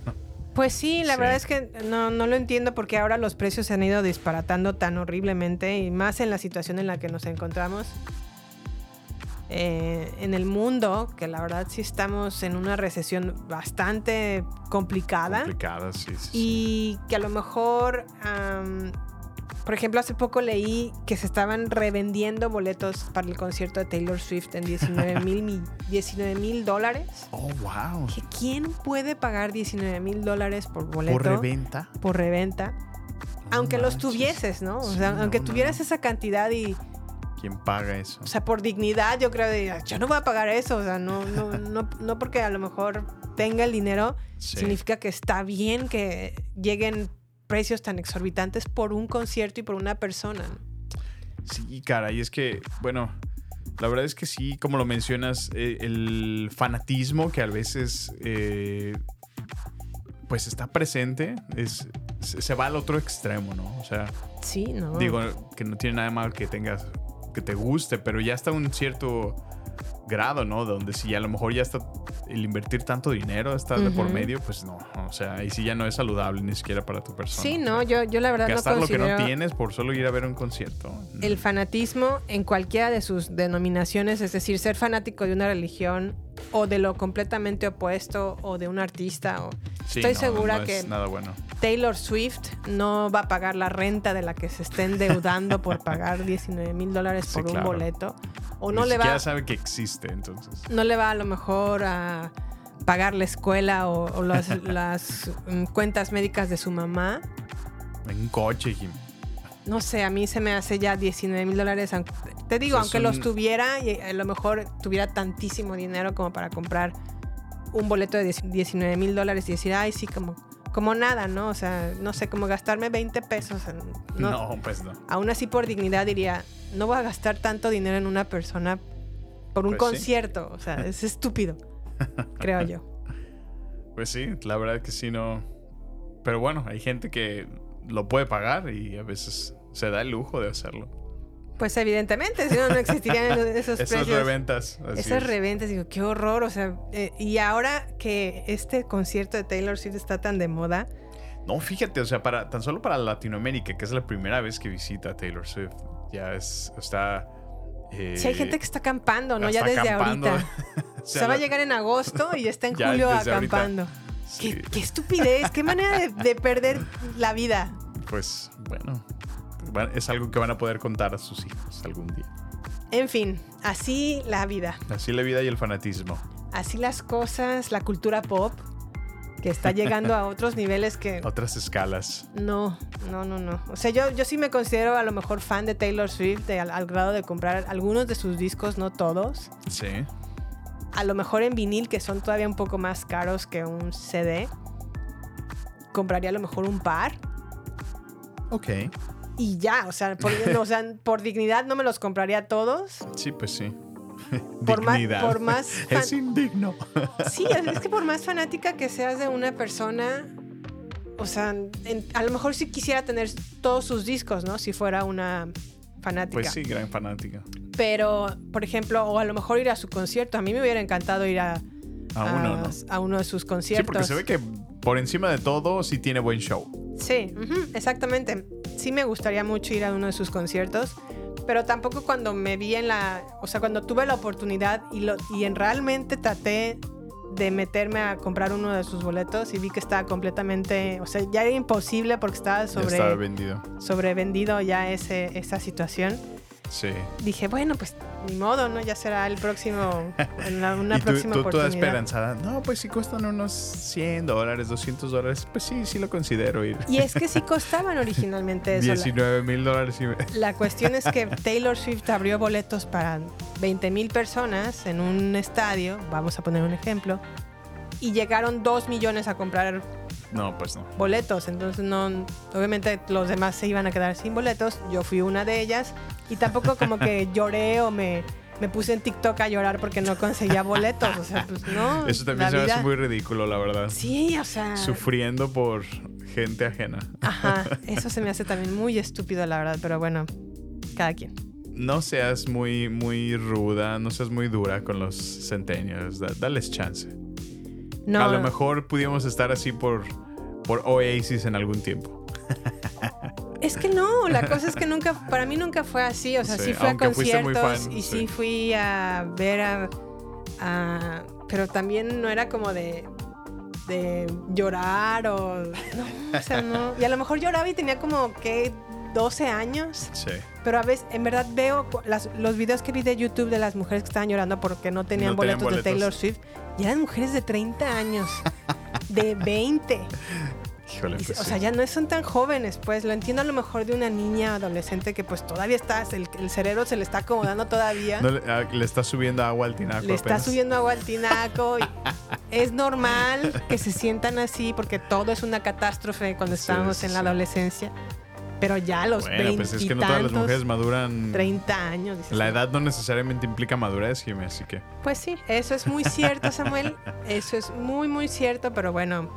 S3: Pues sí, la
S4: Sí.
S3: verdad es que no, no lo entiendo porque ahora los precios se han ido disparatando tan horriblemente y más en la situación en la que nos encontramos eh, en el mundo, que la verdad sí estamos en una recesión bastante complicada
S4: Complicadas, sí, sí, sí.
S3: y que a lo mejor, am, por ejemplo, hace poco leí que se estaban revendiendo boletos para el concierto de Taylor Swift en 19 mil 19 mil dólares.
S4: Oh, wow.
S3: Que ¿Quién puede pagar 19 mil dólares por boleto?
S4: ¿Por reventa?
S3: Por reventa. Aunque los tuvieses, ¿no? O sea, aunque
S4: no,
S3: tuvieras esa cantidad y,
S4: ¿Quién paga eso?
S3: o sea, por dignidad, yo creo de, yo no voy a pagar eso. O sea, no, no, no, no porque a lo mejor tenga el dinero,
S4: Sí.
S3: significa que está bien que lleguen precios tan exorbitantes por un concierto y por una persona.
S4: Sí, cara, y es que, bueno, La verdad es que sí, como lo mencionas, eh, el fanatismo que a veces eh, pues está presente es, se se va al otro extremo, ¿no? O sea,
S3: Sí, no.
S4: digo que no tiene nada mal que tengas, que te guste, pero ya está un cierto grado, ¿no? Donde si a lo mejor ya está el invertir tanto dinero está de por medio, pues no. O sea, ahí sí ya no es saludable ni siquiera para tu persona.
S3: Sí, no, yo, yo la verdad
S4: Gastar
S3: no
S4: lo que
S3: considero
S4: no tienes por solo ir a ver un concierto.
S3: el fanatismo en cualquiera de sus denominaciones, es decir, ser fanático de una religión o de lo completamente opuesto o de un artista. O...
S4: Sí,
S3: Estoy
S4: no,
S3: segura
S4: no
S3: que
S4: nada bueno.
S3: Taylor Swift no va a pagar la renta de la que se esté endeudando por pagar 19 mil dólares
S4: Sí,
S3: por un
S4: claro.
S3: boleto. O
S4: Ni
S3: no le va
S4: sabe que existe, entonces.
S3: no le va a lo mejor a pagar la escuela o, o las, las, mm, cuentas médicas de su mamá.
S4: En coche, Jim.
S3: No sé, a mí se me hace ya 19 mil dólares. Te digo,
S4: O sea,
S3: aunque
S4: es
S3: los tuviera, y a lo mejor tuviera tantísimo dinero como para comprar un boleto de 19 mil dólares y decir, ay, sí, como, como nada, ¿no? O sea, no sé, como gastarme 20 pesos. en-
S4: No,
S3: no.
S4: pues no.
S3: Aún así, por dignidad, diría, no voy a gastar tanto dinero en una persona por un
S4: Pues sí.
S3: concierto. O sea, es estúpido, creo yo.
S4: Pues sí, la verdad que sí, no. Pero bueno, hay gente que lo puede pagar y a veces se da el lujo de hacerlo.
S3: Pues evidentemente, si no, no existirían esos
S4: Esas
S3: precios.
S4: reventas.
S3: Esas
S4: es.
S3: reventas, digo, qué horror. O sea, eh, y ahora que este concierto de Taylor Swift está tan de moda,
S4: No, fíjate, o sea, para, tan solo para Latinoamérica, que es la primera vez que visita Taylor Swift, ya es, está... eh,
S3: hay gente que está acampando, ¿no? Ya desde
S4: acampando.
S3: ahorita.
S4: O sea,
S3: va a llegar en agosto y está en
S4: Ya
S3: julio acampando.
S4: Sí,
S3: Qué, qué estupidez, qué manera de, de perder la vida.
S4: pues bueno, es algo que van a poder contar a sus hijos algún día.
S3: En fin, así la vida,
S4: Así la vida y el fanatismo.
S3: así las cosas, la cultura pop, que está llegando a otros niveles que
S4: Otras escalas.
S3: No, no, no, no. O sea, yo, yo sí me considero a lo mejor fan de Taylor Swift de- al, al grado de comprar algunos de sus discos, no todos.
S4: Sí.
S3: A lo mejor en vinil, que son todavía un poco más caros que un CD. Compraría a lo mejor un par.
S4: Ok.
S3: Y ya, o sea, por, o sea, por dignidad no me los compraría todos.
S4: Sí, pues sí.
S3: Por más-
S4: Dignidad.
S3: por más fan-
S4: Es indigno.
S3: Sí, es que por más fanática que seas de una persona, o sea, en- a lo mejor sí quisiera tener todos sus discos, ¿no? Si fuera una fanática.
S4: Pues sí, gran fanática.
S3: Pero, por ejemplo, o a lo mejor ir a su concierto. A mí me hubiera encantado ir a,
S4: A uno, ¿no?
S3: a uno de sus
S4: Sí,
S3: conciertos.
S4: porque se ve que por encima de todo sí tiene buen show.
S3: Sí, ujú, exactamente. Sí me gustaría mucho ir a uno de sus conciertos, pero tampoco cuando me vi en la, o sea, cuando tuve la oportunidad y, lo, y en realmente traté de meterme a comprar uno de sus boletos y vi que estaba completamente, o sea, ya era imposible porque estaba sobre,
S4: estaba vendido.
S3: sobrevendido ya ese, esa situación.
S4: Sí.
S3: Dije, bueno, pues ni modo, ¿no? Ya será el próximo, en la- una
S4: y tú,
S3: próxima
S4: tú toda
S3: oportunidad.
S4: esperanzada. No, pues si cuestan unos 100 dólares, 200 dólares, pues sí, sí lo considero ir.
S3: Y es que sí costaban originalmente eso. La-
S4: 19 mil dólares. y-
S3: La cuestión es que Taylor Swift abrió boletos para 20 mil personas en un estadio, vamos a poner un ejemplo, y llegaron 2 millones a comprar
S4: No, pues no.
S3: boletos. Entonces, no, obviamente los demás se iban a quedar sin boletos. Yo fui una de ellas y tampoco como que lloré o me, me puse en TikTok a llorar porque no conseguía boletos. O sea, pues no.
S4: Eso también se me hace muy ridículo, la verdad.
S3: Sí, o sea.
S4: Sufriendo por gente ajena.
S3: Ajá, eso se me hace también muy estúpido, la verdad, pero bueno, cada quien.
S4: No seas muy, muy ruda, no seas muy dura con los centenios. Da- dales chance.
S3: No,
S4: A lo mejor pudimos estar así por, por Oasis en algún tiempo.
S3: Es que no, la cosa es que nunca, para mí nunca fue así. O sea, sí,
S4: Sí,
S3: fui a conciertos
S4: fan,
S3: y sí.
S4: sí.
S3: fui a ver a, a- Pero también no era como de, de llorar o. No, o sea, no. Y a lo mejor lloraba y tenía como que 12 años.
S4: Sí.
S3: Pero a veces, en verdad, veo las- los videos que vi de YouTube de las mujeres que estaban llorando porque no tenían,
S4: No tenían
S3: boletos, de. Taylor Swift. Y eran mujeres de 30 años, de 20.
S4: Híjole,
S3: Y,
S4: pues
S3: o sea, ya no son tan jóvenes, pues lo entiendo a lo mejor de una niña adolescente que pues todavía está, el, el cerebro se le está acomodando todavía.
S4: No le, ah, le está subiendo agua al tinaco
S3: le está subiendo agua al tinaco. y es normal que se sientan así porque todo es una catástrofe cuando
S4: Sí, sí,
S3: en la adolescencia. Pero ya a los
S4: Bueno,
S3: 20
S4: pues es que no todas las mujeres maduran.
S3: 30 años. dices,
S4: La edad no necesariamente implica madurez, Jimmy, así que.
S3: Pues sí, eso es muy cierto, Samuel. Eso es muy, muy cierto, pero bueno,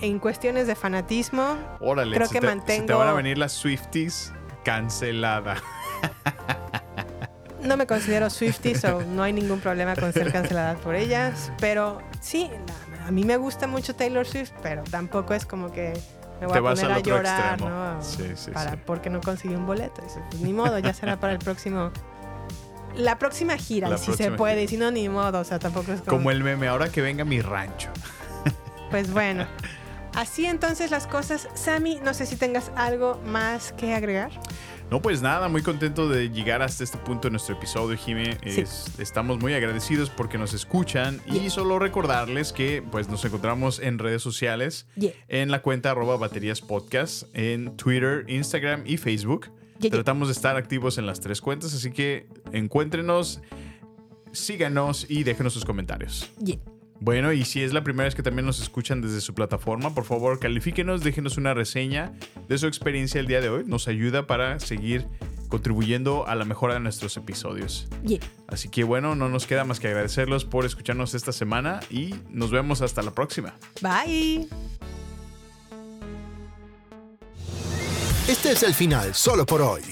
S3: en cuestiones de fanatismo,
S4: Órale,
S3: creo que
S4: te,
S3: mantengo.
S4: se te van a venir las Swifties cancelada.
S3: No me considero Swiftie, so no hay ningún problema con ser cancelada por ellas. Pero sí, a mí me gusta mucho Taylor Swift, pero tampoco es como que me voy
S4: Te
S3: a
S4: vas
S3: poner
S4: al
S3: a llorar. ¿no?
S4: Sí, sí,
S3: para,
S4: sí.
S3: Porque no conseguí un boleto. Dices, pues, ni modo, ya será para el próximo. La próxima gira,
S4: La
S3: si se puede,
S4: gira.
S3: y si no, ni modo, o sea, tampoco es como.
S4: Como el meme, ahora que venga mi rancho.
S3: Pues bueno. Así entonces las cosas. Sammy, no sé si tengas algo más que agregar.
S4: No, pues nada, muy contento de llegar hasta este punto de nuestro episodio, Jime. Es- estamos muy agradecidos porque nos escuchan y solo recordarles que pues nos encontramos en redes sociales,
S3: Yeah.
S4: en la cuenta arroba baterías podcast, en Twitter, Instagram y Facebook.
S3: Yeah.
S4: Tratamos de estar activos en las tres cuentas, así que encuéntrenos, síganos y déjenos sus comentarios. Bueno, y si es la primera vez que también nos escuchan desde su plataforma, por favor califíquenos, déjenos una reseña de su experiencia el día de hoy. Nos ayuda para seguir contribuyendo a la mejora de nuestros episodios.
S3: Yeah.
S4: Así que bueno, no nos queda más que agradecerlos por escucharnos esta semana y nos vemos hasta la próxima.
S3: Bye.
S2: Este es el final solo por hoy.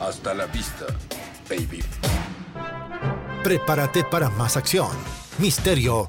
S19: Hasta la vista, baby.
S2: Prepárate para más acción, misterio